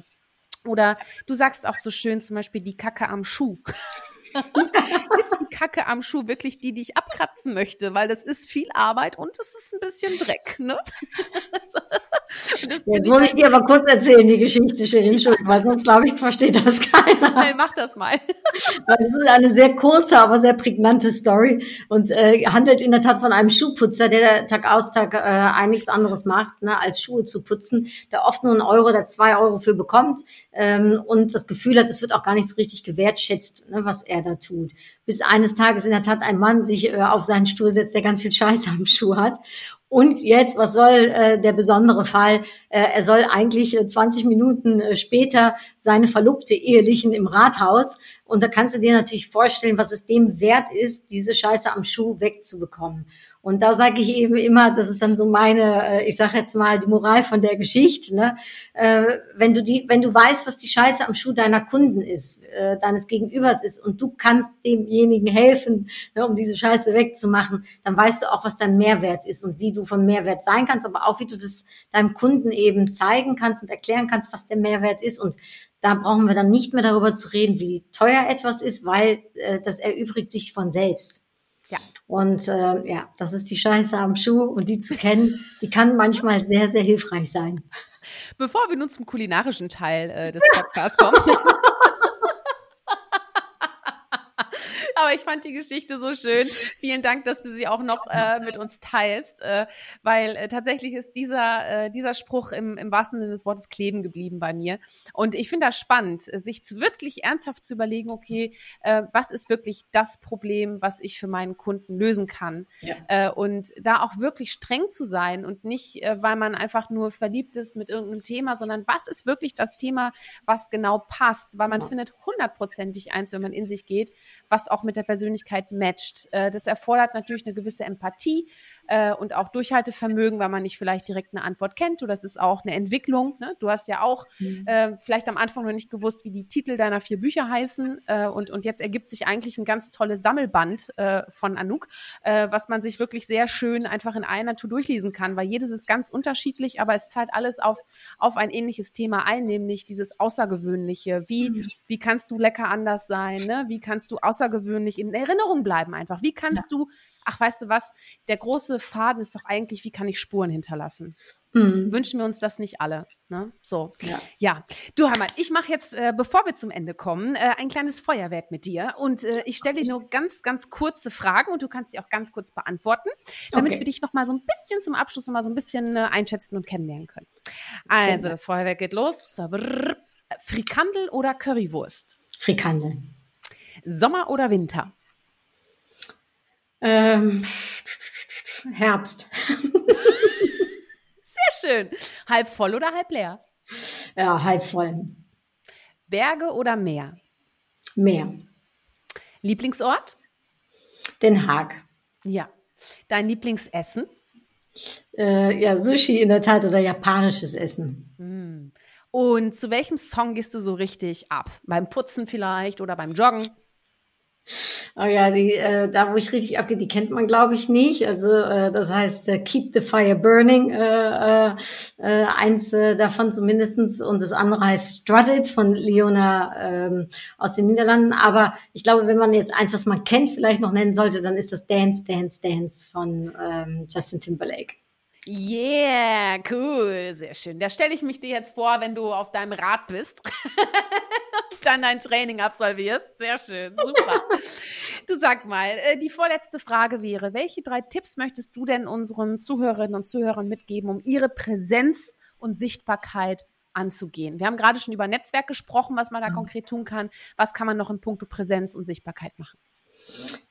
S1: Oder du sagst auch so schön zum Beispiel die Kacke am Schuh. ist die Kacke am Schuh wirklich die, die ich abkratzen möchte? Weil das ist viel Arbeit und es ist ein bisschen Dreck. Ne?
S2: Jetzt muss ich dir aber kurz erzählen, die Geschichte, Sherin Schuld, weil sonst, glaube ich, versteht das keiner.
S1: Nein, mach das mal.
S2: Es ist eine sehr kurze, aber sehr prägnante Story und äh, handelt in der Tat von einem Schuhputzer, der Tag aus, Tag äh, ein nichts anderes macht, ne, als Schuhe zu putzen, der oft nur einen Euro oder zwei Euro für bekommt ähm, und das Gefühl hat, es wird auch gar nicht so richtig gewertschätzt, ne, was er da tut. Bis eines Tages in der Tat ein Mann sich äh, auf seinen Stuhl setzt, der ganz viel Scheiße am Schuh hat und jetzt, was soll äh, der besondere Fall? Äh, er soll eigentlich äh, 20 Minuten äh, später seine Verlobte ehelichen im Rathaus. Und da kannst du dir natürlich vorstellen, was es dem wert ist, diese Scheiße am Schuh wegzubekommen. Und da sage ich eben immer, das ist dann so meine, äh, ich sage jetzt mal die Moral von der Geschichte. Ne? Äh, wenn du die, wenn du weißt, was die Scheiße am Schuh deiner Kunden ist, äh, deines Gegenübers ist, und du kannst demjenigen helfen, ne, um diese Scheiße wegzumachen, dann weißt du auch, was dein Mehrwert ist und wie du von Mehrwert sein kannst, aber auch wie du das deinem Kunden eben zeigen kannst und erklären kannst, was der Mehrwert ist. Und da brauchen wir dann nicht mehr darüber zu reden, wie teuer etwas ist, weil das erübrigt sich von selbst. Und äh, ja, das ist die Scheiße am Schuh und die zu kennen, die kann manchmal sehr, sehr hilfreich sein.
S1: Bevor wir nun zum kulinarischen Teil äh, des Podcasts kommen. Aber ich fand die Geschichte so schön. Vielen Dank, dass du sie auch noch äh, mit uns teilst, äh, weil äh, tatsächlich ist dieser, äh, dieser Spruch im, im wahrsten Sinne des Wortes kleben geblieben bei mir. Und ich finde das spannend, sich wirklich ernsthaft zu überlegen, okay, äh, was ist wirklich das Problem, was ich für meinen Kunden lösen kann? Ja. Äh, und da auch wirklich streng zu sein und nicht, weil man einfach nur verliebt ist mit irgendeinem Thema, sondern was ist wirklich das Thema, was genau passt? Weil man ja. findet hundertprozentig eins, wenn man in sich geht, was auch mit der Persönlichkeit matcht. Äh, das erfordert natürlich eine gewisse Empathie äh, und auch Durchhaltevermögen, weil man nicht vielleicht direkt eine Antwort kennt. Oder das ist auch eine Entwicklung. Ne? Du hast ja auch mhm. äh, vielleicht am Anfang noch nicht gewusst, wie die Titel deiner vier Bücher heißen. Äh, und, und jetzt ergibt sich eigentlich ein ganz tolles Sammelband äh, von Anouk, äh, was man sich wirklich sehr schön einfach in einer Tour durchlesen kann, weil jedes ist ganz unterschiedlich, aber es zahlt alles auf, auf ein ähnliches Thema ein, nämlich dieses Außergewöhnliche. Wie, mhm. wie kannst du lecker anders sein? Ne? Wie kannst du außergewöhnlich in Erinnerung bleiben einfach? Wie kannst ja. du ach, weißt du was, der große Faden ist doch eigentlich, wie kann ich Spuren hinterlassen? Mhm. Wünschen wir uns das nicht alle. Ne? So, ja. ja. Du Heimat, ich mache jetzt, äh, bevor wir zum Ende kommen, äh, ein kleines Feuerwerk mit dir. Und äh, ich stelle dir nur ganz, ganz kurze Fragen und du kannst sie auch ganz kurz beantworten, damit okay. wir dich noch mal so ein bisschen zum Abschluss noch mal so ein bisschen äh, einschätzen und kennenlernen können. Also, das Feuerwerk geht los. Frikandel oder Currywurst?
S2: Frikandel.
S1: Sommer oder Winter?
S2: Ähm, Herbst.
S1: Sehr schön. Halb voll oder halb leer?
S2: Ja, halb voll.
S1: Berge oder Meer?
S2: Meer.
S1: Lieblingsort?
S2: Den Haag.
S1: Ja. Dein Lieblingsessen?
S2: Äh, ja, Sushi in der Tat oder japanisches Essen.
S1: Mm. Und zu welchem Song gehst du so richtig ab? Beim Putzen vielleicht oder beim Joggen?
S2: Oh ja, die, äh, da wo ich richtig abgehe, die kennt man glaube ich nicht. Also äh, das heißt äh, Keep the Fire Burning, äh, äh, äh, eins äh, davon zumindestens und das andere heißt Strut It von Leona ähm, aus den Niederlanden. Aber ich glaube, wenn man jetzt eins, was man kennt, vielleicht noch nennen sollte, dann ist das Dance, Dance, Dance von ähm, Justin Timberlake.
S1: Yeah, cool, sehr schön. Da stelle ich mich dir jetzt vor, wenn du auf deinem Rad bist dann dein Training absolvierst. Sehr schön, super. du sag mal, äh, die vorletzte Frage wäre, welche drei Tipps möchtest du denn unseren Zuhörerinnen und Zuhörern mitgeben, um ihre Präsenz und Sichtbarkeit anzugehen? Wir haben gerade schon über Netzwerk gesprochen, was man da mhm. konkret tun kann. Was kann man noch in puncto Präsenz und Sichtbarkeit machen?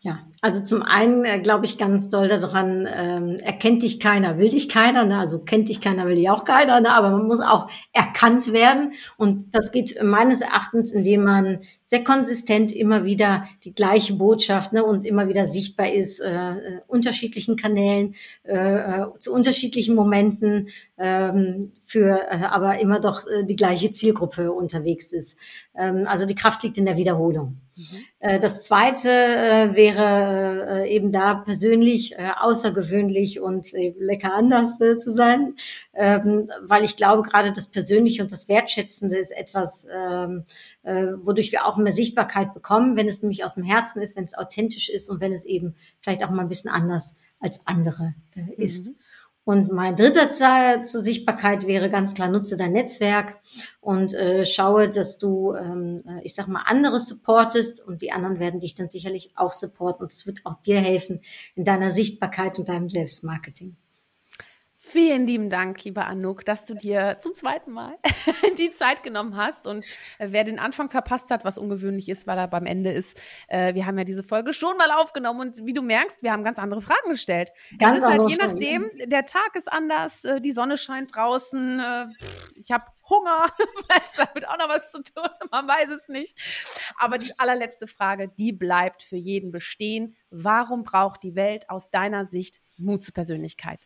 S2: Ja, also zum einen äh, glaube ich ganz doll daran, ähm, erkennt dich keiner, will dich keiner, ne? also kennt dich keiner, will dich auch keiner, ne? aber man muss auch erkannt werden und das geht meines Erachtens, indem man sehr konsistent immer wieder die gleiche Botschaft ne, und immer wieder sichtbar ist, äh, äh unterschiedlichen Kanälen, äh, äh, zu unterschiedlichen Momenten, ähm, für äh, aber immer doch äh, die gleiche Zielgruppe unterwegs ist. Ähm, also die Kraft liegt in der Wiederholung. Mhm. Äh, das zweite wäre eben da persönlich außergewöhnlich und lecker anders zu sein, ähm, weil ich glaube, gerade das Persönliche und das Wertschätzende ist etwas, ähm, äh, wodurch wir auch mehr Sichtbarkeit bekommen, wenn es nämlich aus dem Herzen ist, wenn es authentisch ist und wenn es eben vielleicht auch mal ein bisschen anders als andere äh, ist. Mhm. Und mein dritter Teil zur Sichtbarkeit wäre ganz klar, nutze dein Netzwerk und äh, schaue, dass du, ähm, äh, ich sag mal, andere supportest und die anderen werden dich dann sicherlich auch supporten und es wird auch dir helfen in deiner Sichtbarkeit und deinem Selbstmarketing.
S1: Vielen lieben Dank, lieber Anouk, dass du dir zum zweiten Mal die Zeit genommen hast. Und äh, wer den Anfang verpasst hat, was ungewöhnlich ist, weil er beim Ende ist, äh, wir haben ja diese Folge schon mal aufgenommen. Und wie du merkst, wir haben ganz andere Fragen gestellt. Ganz es ist halt je nachdem, der Tag ist anders, äh, die Sonne scheint draußen, ich habe Hunger, vielleicht damit auch noch was zu tun, man weiß es nicht. Aber die allerletzte Frage, die bleibt für jeden bestehen. Warum braucht die Welt aus deiner Sicht Mut zur Persönlichkeit?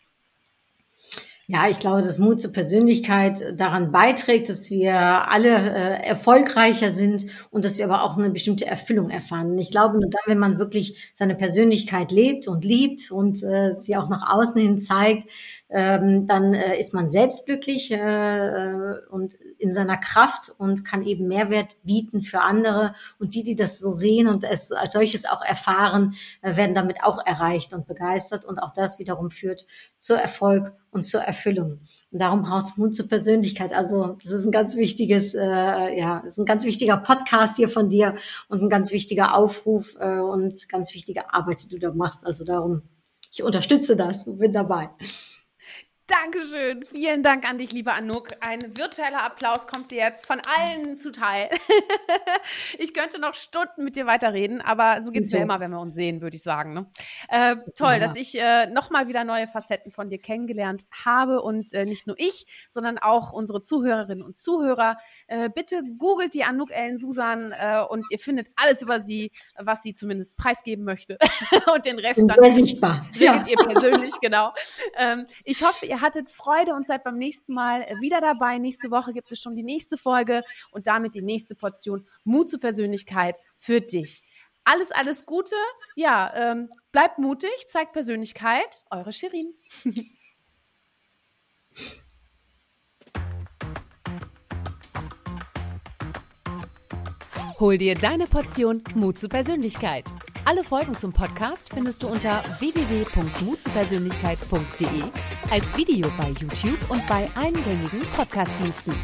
S2: Ja, ich glaube, dass Mut zur Persönlichkeit daran beiträgt, dass wir alle äh, erfolgreicher sind und dass wir aber auch eine bestimmte Erfüllung erfahren. Ich glaube, nur dann, wenn man wirklich seine Persönlichkeit lebt und liebt und äh, sie auch nach außen hin zeigt, ähm, dann äh, ist man selbst glücklich äh, äh, und in seiner Kraft und kann eben Mehrwert bieten für andere. Und die, die das so sehen und es als solches auch erfahren, äh, werden damit auch erreicht und begeistert. Und auch das wiederum führt zu Erfolg und zur Erfüllung. Und darum braucht es Mut zur Persönlichkeit. Also das ist ein ganz wichtiges, äh, ja, ist ein ganz wichtiger Podcast hier von dir und ein ganz wichtiger Aufruf äh, und ganz wichtige Arbeit, die du da machst. Also darum, ich unterstütze das und bin dabei.
S1: Dankeschön. Vielen Dank an dich, liebe Anouk. Ein virtueller Applaus kommt dir jetzt von allen zuteil. ich könnte noch Stunden mit dir weiterreden, aber so geht es mir immer, wenn wir uns sehen, würde ich sagen. Ne? Äh, toll, ja. dass ich äh, nochmal wieder neue Facetten von dir kennengelernt habe und äh, nicht nur ich, sondern auch unsere Zuhörerinnen und Zuhörer. Äh, bitte googelt die Anouk Ellen Susan äh, und ihr findet alles über sie, was sie zumindest preisgeben möchte. und den Rest dann
S2: Sehr sichtbar.
S1: ja. ihr persönlich, genau. Ähm, ich hoffe, ihr hattet Freude und seid beim nächsten Mal wieder dabei. Nächste Woche gibt es schon die nächste Folge und damit die nächste Portion Mut zur Persönlichkeit für dich. Alles, alles Gute. Ja, ähm, bleibt mutig, zeigt Persönlichkeit. Eure Shirin. Hol dir deine Portion Mut zur Persönlichkeit. Alle Folgen zum Podcast findest du unter www.mutzupersönlichkeit.de, als Video bei YouTube und bei eingängigen Podcastdiensten.